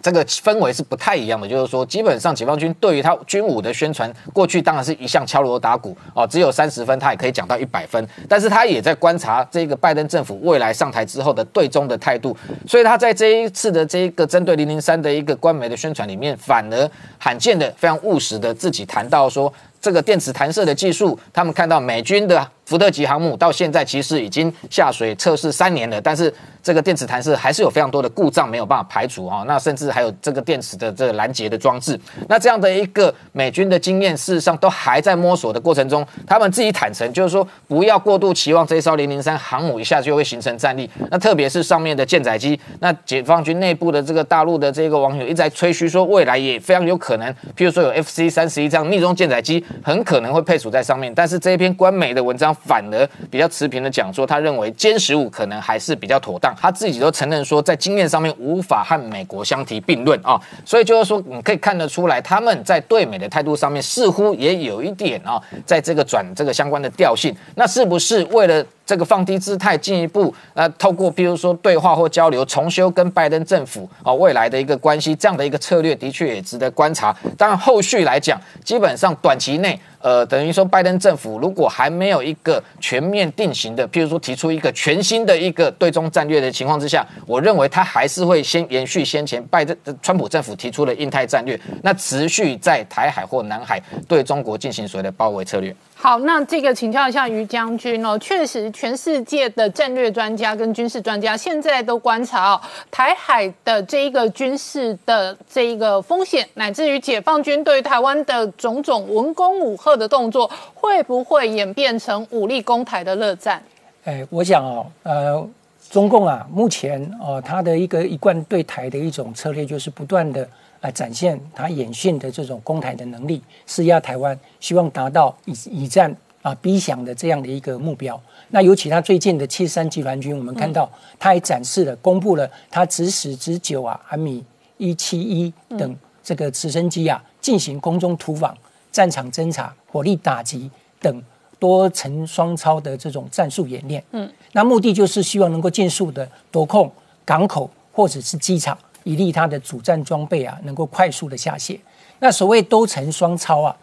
这个氛围是不太一样的，就是说，基本上解放军对于他军武的宣传，过去当然是一向敲锣打鼓哦，只有三十分，他也可以讲到一百分，但是他也在观察这个拜登政府未来上台之后的对中的态度，所以他在这一次的这一个针对零零三的一个官媒的宣传里面，反而罕见的非常务实的自己谈到说，这个电磁弹射的技术，他们看到美军的福特级航母到现在其实已经下水测试三年了，但是。这个电磁弹射还是有非常多的故障没有办法排除哈，那甚至还有这个电池的这个拦截的装置。那这样的一个美军的经验，事实上都还在摸索的过程中。他们自己坦诚，就是说不要过度期望这一艘零零三航母一下就会形成战力。那特别是上面的舰载机，那解放军内部的这个大陆的这个网友一直在吹嘘说，未来也非常有可能，譬如说有 F C 三十一这样逆中舰载机，很可能会配属在上面。但是这一篇官媒的文章反而比较持平的讲说，他认为歼十五可能还是比较妥当。他自己都承认说，在经验上面无法和美国相提并论啊，所以就是说，你可以看得出来，他们在对美的态度上面似乎也有一点啊，在这个转这个相关的调性，那是不是为了？这个放低姿态，进一步呃，透过比如说对话或交流，重修跟拜登政府啊未来的一个关系，这样的一个策略的确也值得观察。当然，后续来讲，基本上短期内，呃，等于说拜登政府如果还没有一个全面定型的，譬如说提出一个全新的一个对中战略的情况之下，我认为他还是会先延续先前拜登川普政府提出的印太战略，那持续在台海或南海对中国进行所谓的包围策略。好，那这个请教一下于将军哦，确实，全世界的战略专家跟军事专家现在都观察哦，台海的这一个军事的这一个风险，乃至于解放军对台湾的种种文攻武赫的动作，会不会演变成武力攻台的热战？哎，我想哦，呃，中共啊，目前哦，他的一个一贯对台的一种策略，就是不断的。来展现他演训的这种攻台的能力，施压台湾，希望达到以以战啊逼降的这样的一个目标。那尤其他最近的七十三集团军，我们看到他还展示了、公布了他直十直九啊、安米一七一等这个直升机啊进行空中突防、战场侦察、火力打击等多层双超的这种战术演练。嗯，那目的就是希望能够尽速的夺控港口或者是机场。以利它的主战装备啊，能够快速的下卸。那所谓多层双超啊，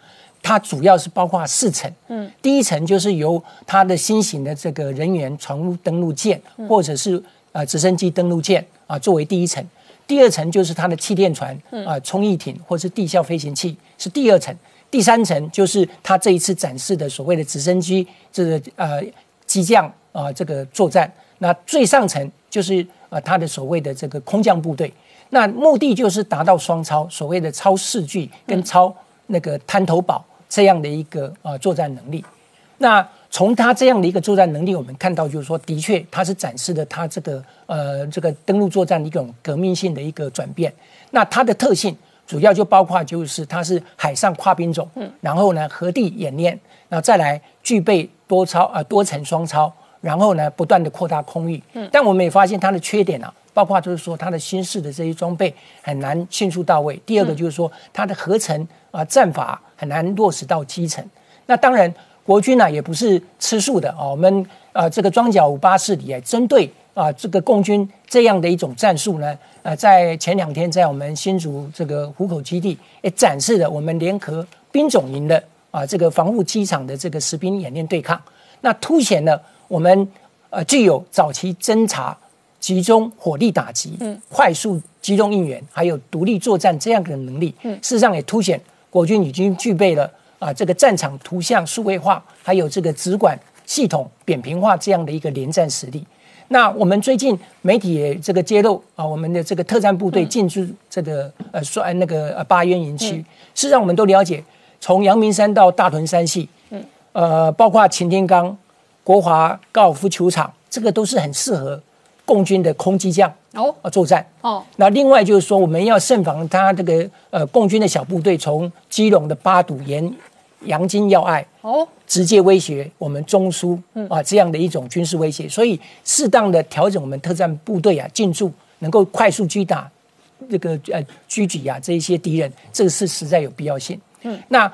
它主要是包括四层。嗯，第一层就是由它的新型的这个人员船坞登陆舰，或者是呃直升机登陆舰啊，作为第一层。第二层就是它的气垫船啊，冲翼艇或是地效飞行器是第二层。第三层就是它这一次展示的所谓的直升机这个呃机降啊这个作战。那最上层就是呃它的所谓的这个空降部队。那目的就是达到双超，所谓的超视距跟超那个滩头堡这样的一个呃作战能力。那从他这样的一个作战能力，我们看到就是说，的确他是展示了他这个呃这个登陆作战的一种革命性的一个转变。那它的特性主要就包括就是它是海上跨兵种，嗯，然后呢合地演练，然后再来具备多超啊多层双超，然后呢不断的扩大空域。嗯，但我们也发现它的缺点啊。包括就是说，它的新式的这些装备很难迅速到位。第二个就是说，它的合成啊战法很难落实到基层。那当然，国军呢也不是吃素的啊。我们啊这个装甲五八四里，针对啊这个共军这样的一种战术呢，呃，在前两天在我们新竹这个湖口基地也展示了我们联合兵种营的啊这个防护机场的这个实兵演练对抗，那凸显了我们呃具有早期侦察、集中火力打击、嗯快速机动应援，还有独立作战这样的能力。嗯事实上也凸显国军已经具备了啊这个战场图像数位化，还有这个直管系统扁平化这样的一个连战实力。那我们最近媒体也这个揭露啊，我们的这个特战部队进驻这个呃说呃那个呃八渊营区，事实上我们都了解，从阳明山到大屯山系，嗯呃，包括擎天岗、国华高尔夫球场，这个都是很适合共军的空机降哦啊作战。哦，那另外就是说，我们要慎防他这个呃共军的小部队从基隆的八堵沿阳金要隘哦，直接威胁我们中枢啊这样的一种军事威胁，所以适当的调整我们特战部队啊进驻，能够快速击打这个呃狙击啊这一些敌人，这个是实在有必要性。嗯，那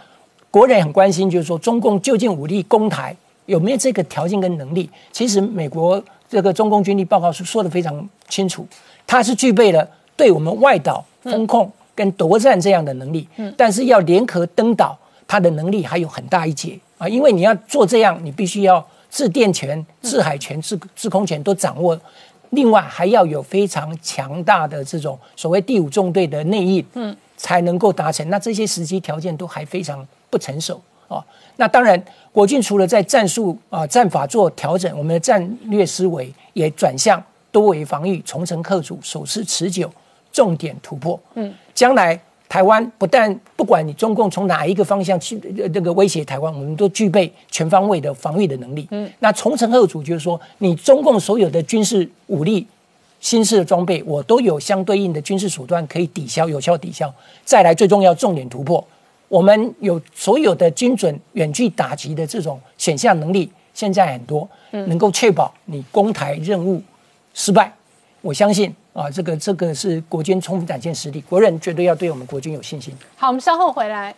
国人很关心，就是说中共究竟武力攻台有没有这个条件跟能力？其实美国这个中共军力报告书说的非常清楚，它是具备了对我们外岛风控跟夺占这样的能力，但是要联合登岛，它的能力还有很大一截啊！因为你要做这样，你必须要制电权、制海权、制制空权都掌握。另外还要有非常强大的这种所谓第五纵队的内应，嗯，才能够达成。那这些时机条件都还非常不成熟哦。那当然，国军除了在战术啊、战法做调整，我们的战略思维也转向多维防御、重城克主、守势持久、重点突破。嗯，将来台湾不但不管你中共从哪一个方向去呃这个威胁台湾，我们都具备全方位的防御的能力。嗯，那重城克主就是说，你中共所有的军事武力。新式的装备，我都有相对应的军事手段可以抵消，有效抵消。再来，最重要重点突破，我们有所有的精准远距打击的这种选项能力，现在很多，能够确保你攻台任务失败。我相信啊，这个这个是国军充分展现实力，国人绝对要对我们国军有信心。好，我们稍后回来。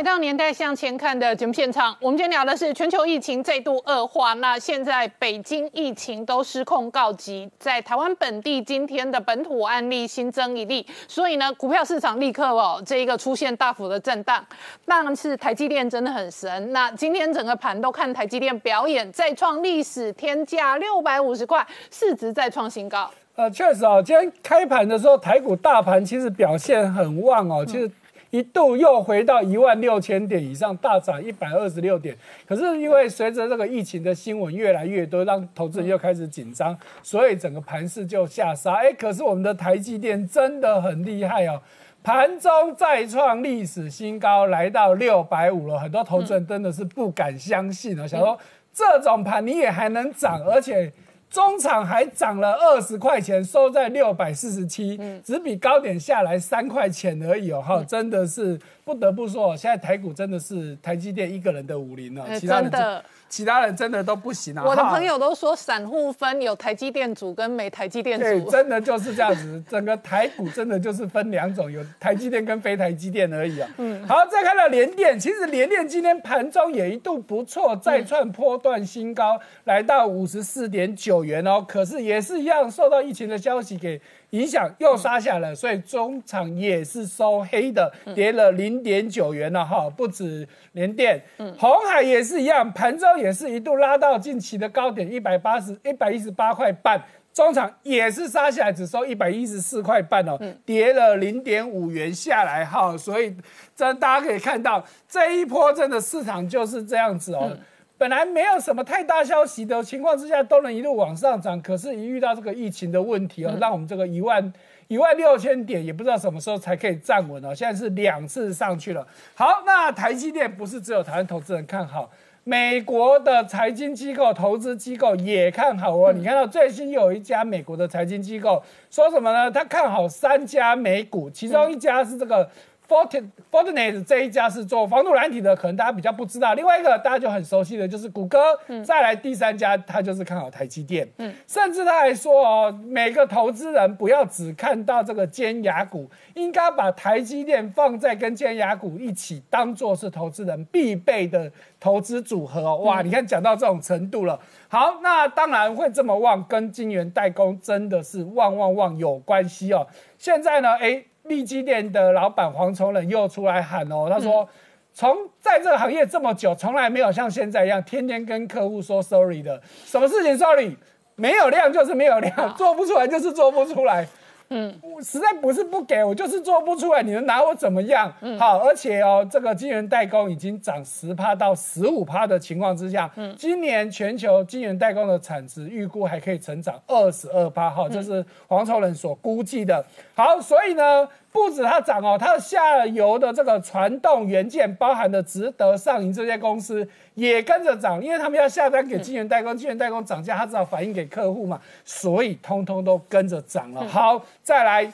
回到年代向前看的节目现场，我们今天聊的是全球疫情再度恶化。那现在北京疫情都失控告急，在台湾本地今天的本土案例新增一例，所以呢，股票市场立刻哦这一个出现大幅的震荡。但是台积电真的很神，那今天整个盘都看台积电表演，再创历史天价六百五十块，市值再创新高。呃，确实哦，今天开盘的时候，台股大盘其实表现很旺哦，其实一度又回到一万六千点以上，大涨一百二十六点。可是因为随着这个疫情的新闻越来越多，让投资人又开始紧张，所以整个盘势就下杀。哎，可是我们的台积电真的很厉害哦。盘中再创历史新高，来到六百五了。很多投资人真的是不敢相信哦，想说这种盘你也还能涨，而且中场还涨了二十块钱，收在六百四十七，只比高点下来三块钱而已哦。哈，真的是不得不说，现在台股真的是台积电一个人的武林了，呃其他的其他人真的都不行啊。我的朋友都说，散户分有台积电组跟没台积电对，组。真的就是这样子，整个台股真的就是分两种，有台积电跟非台积电而已啊。嗯，好，再看到联电，其实联电今天盘中也一度不错，再创波段新高，来到五十四点九元哦。可是也是一样，受到疫情的消息给影响，又杀下来，所以中场也是收黑的，跌了零点九元了哈。不止联电，红海也是一样，盘中也是一度拉到近期的高点一百八十一百一十八块半。中场也是杀下来，只收一百一十四块半哦，跌了零点五元下来哈，所以这大家可以看到这一波真的市场就是这样子哦。本来没有什么太大消息的情况之下，都能一路往上涨，可是，一遇到这个疫情的问题哦，让我们这个一万一万六千点也不知道什么时候才可以站稳哦。现在是两次上去了。好，那台积电不是只有台湾投资人看好，美国的财经机构、投资机构也看好哦。你看到最新有一家美国的财经机构说什么呢？他看好三家美股，其中一家是这个 Fortin Fortinet 这一家是做防毒软体的，可能大家比较不知道。另外一个大家就很熟悉的就是谷歌，再来第三家，他就是看好台积电。嗯，甚至他还说哦，每个投资人不要只看到这个尖牙股，应该把台积电放在跟尖牙股一起，当做是投资人必备的投资组合哦。哇，你看讲到这种程度了。好，那当然会这么旺，跟晶圆代工真的是旺旺旺有关系哦。现在呢，哎。利基店的老板黄崇仁又出来喊哦，他说，从在这个行业这么久，从来没有像现在一样，天天跟客户说 sorry 的，什么事情 sorry，没有量就是没有量，做不出来就是做不出来。嗯，实在不是不给我，就是做不出来，你能拿我怎么样？嗯，好，而且哦，这个晶圆代工已经涨十趴到十五趴的情况之下，嗯，今年全球晶圆代工的产值预估还可以成长二十二趴，哈，这是黄超人所估计的。好，所以呢。不止它涨哦，它的下游的这个传动元件，包含的值得上银这些公司也跟着涨，因为他们要下单给晶圆代工，晶圆代工涨价，它只好反映给客户嘛，所以通通都跟着涨了。好，再来，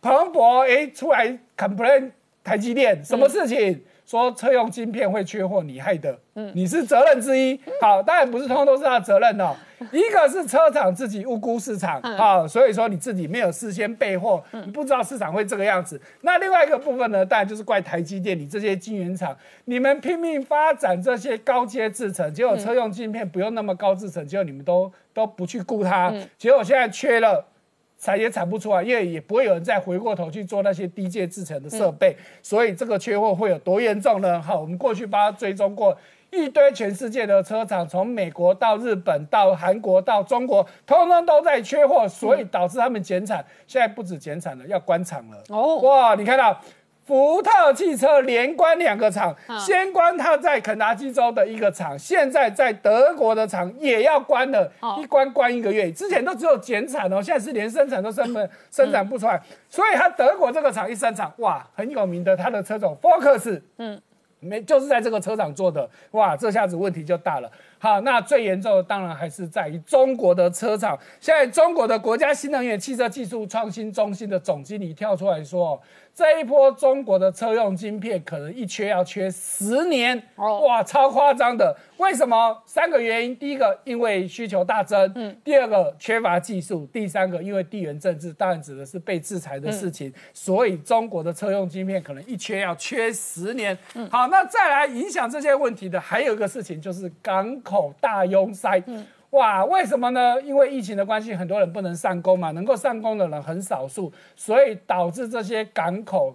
彭博哎出来 complain 台积电，什么事情？说车用晶片会缺货，你害的，嗯，你是责任之一。好，当然不是通通都是他的责任哦。一个是车厂自己误估市场，啊，所以说你自己没有事先备货，你不知道市场会这个样子。那另外一个部分呢，当然就是怪台积电，你这些晶圆厂，你们拼命发展这些高阶制程，结果车用晶片不用那么高制程，结果你们都都不去顾它，结果现在缺了。产也产不出来，因为也不会有人再回过头去做那些低阶制成的设备，所以这个缺货会有多严重呢？好，我们过去帮他追踪过一堆全世界的车厂，从美国到日本到韩国到中国，通通都在缺货，所以导致他们减产。现在不止减产了，要关厂了。哦，哇，你看到？福特汽车连关两个厂，先关它在肯达基州的一个厂，现在在德国的厂也要关了，一关关一个月。之前都只有减产哦，现在是连生产都生不生产不出来，所以它德国这个厂一生产，哇，很有名的，它的车种 Focus，嗯，没就是在这个车厂做的，哇，这下子问题就大了。好，那最严重的当然还是在于中国的车厂。现在中国的国家新能源汽车技术创新中心的总经理跳出来说，这一波中国的车用晶片可能一缺要缺十年，哇，超夸张的。为什么？三个原因：第一个，因为需求大增；嗯，第二个，缺乏技术；第三个，因为地缘政治，当然指的是被制裁的事情。所以中国的车用晶片可能一缺要缺十年。好，那再来影响这些问题的还有一个事情就是港。口大拥塞，哇，为什么呢？因为疫情的关系，很多人不能上工嘛，能够上工的人很少数，所以导致这些港口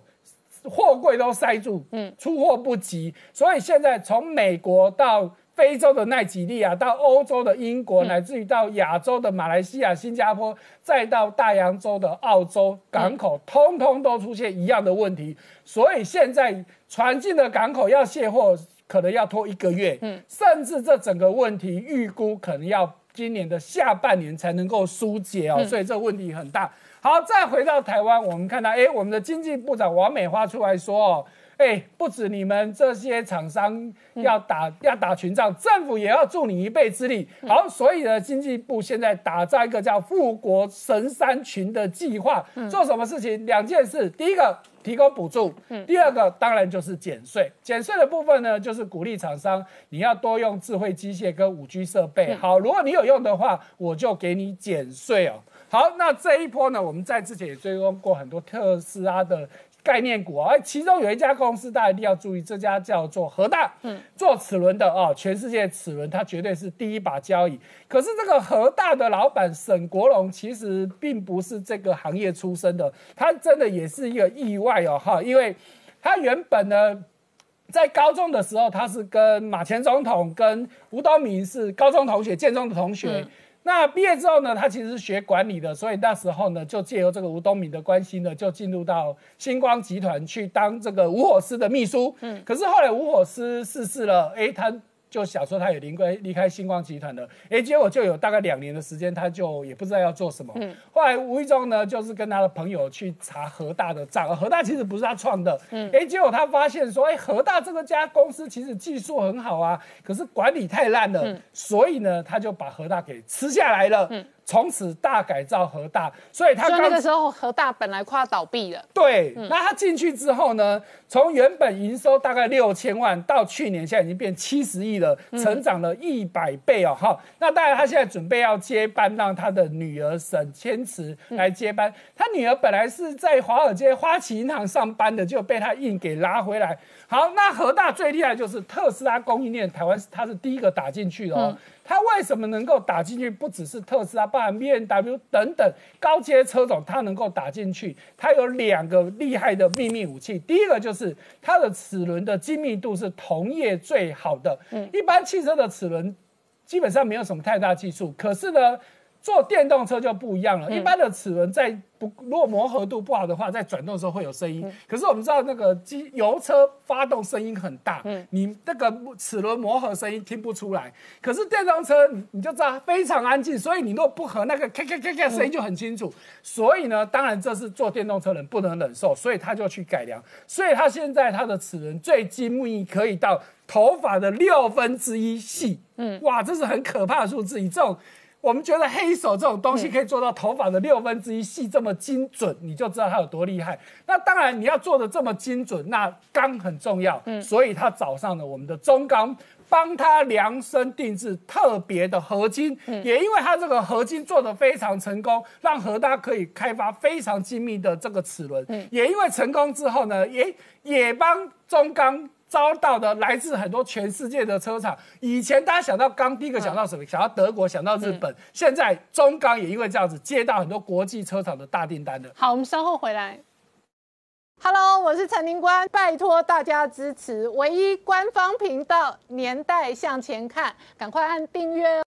货柜都塞住，嗯，出货不及。所以现在从美国到非洲的奈及利亚，到欧洲的英国，乃至于到亚洲的马来西亚、新加坡，再到大洋洲的澳洲港口，通通都出现一样的问题。所以现在船进的港口要卸货。可能要拖一个月，嗯，甚至这整个问题预估可能要今年的下半年才能够疏解哦，所以这问题很大。好，再回到台湾，我们看到，哎，我们的经济部长王美花出来说哦。哎，不止你们这些厂商要打要打群仗，政府也要助你一臂之力。好，所以呢，经济部现在打造一个叫“富国神山群”的计划，做什么事情？两件事，第一个提供补助，第二个当然就是减税。减税的部分呢，就是鼓励厂商你要多用智慧机械跟五 G 设备。好，如果你有用的话，我就给你减税哦。好，那这一波呢，我们在之前也追踪过很多特斯拉的。概念股啊，其中有一家公司，大家一定要注意，这家叫做和大，嗯，做齿轮的啊，全世界齿轮它绝对是第一把交椅。可是这个和大的老板沈国荣其实并不是这个行业出身的，他真的也是一个意外哦，哈，因为他原本呢，在高中的时候，他是跟马前总统跟吴东明是高中同学，建中的同学。那毕业之后呢，他其实是学管理的，所以那时候呢，就借由这个吴东敏的关系呢，就进入到星光集团去当这个吴火师的秘书。嗯，可是后来吴火师逝世了，哎，他。就想说他也离开离开星光集团了，哎，结果就有大概两年的时间，他就也不知道要做什么。嗯，后来无意中呢，就是跟他的朋友去查和大的账，和大其实不是他创的。嗯，哎，结果他发现说，哎，和大这个家公司其实技术很好啊，可是管理太烂了，所以呢，他就把和大给吃下来了。嗯，从此大改造和大，所以他那个时候和大本来快要倒闭了，对，那他进去之后呢，从原本营收大概六千万，到去年现在已经变七十亿了，成长了一百倍哦。哈，那当然他现在准备要接班，让他的女儿沈千慈来接班。他女儿本来是在华尔街花旗银行上班的，就被他硬给拉回来。好，那和大最厉害就是特斯拉供应链，台湾他是第一个打进去的哦。它为什么能够打进去？不只是特斯拉，包含 B N W 等等高阶车种，它能够打进去。它有两个厉害的秘密武器，第一个就是它的齿轮的精密度是同业最好的。嗯，一般汽车的齿轮基本上没有什么太大技术，可是呢，做电动车就不一样了。一般的齿轮在不如果磨合度不好的话，在转动的时候会有声音。可是我们知道那个机油车发动声音很大，你那个齿轮磨合声音听不出来。可是电动车你你就知道非常安静，所以你如果不合那个咔咔咔咔声音就很清楚。所以呢，当然这是做电动车人不能忍受，所以他就去改良。所以他现在他的齿轮最精密可以到头发的六分之一细。嗯，哇，这是很可怕的数字。以这种我们觉得黑手这种东西可以做到头发的六分之一细这么精准，你就知道它有多厉害。那当然你要做的这么精准，那钢很重要，嗯，所以他找上了我们的中钢，帮他量身定制特别的合金，也因为它这个合金做的非常成功，让和大可以开发非常精密的这个齿轮，也因为成功之后呢，也也帮中钢。遭到的来自很多全世界的车厂。以前大家想到钢，第一个想到什么？想到德国，想到日本。现在中钢也因为这样子接到很多国际车厂的大订单的。好，我们稍后回来。Hello，我是陈宁官，拜托大家支持唯一官方频道《年代向前看》，赶快按订阅哦。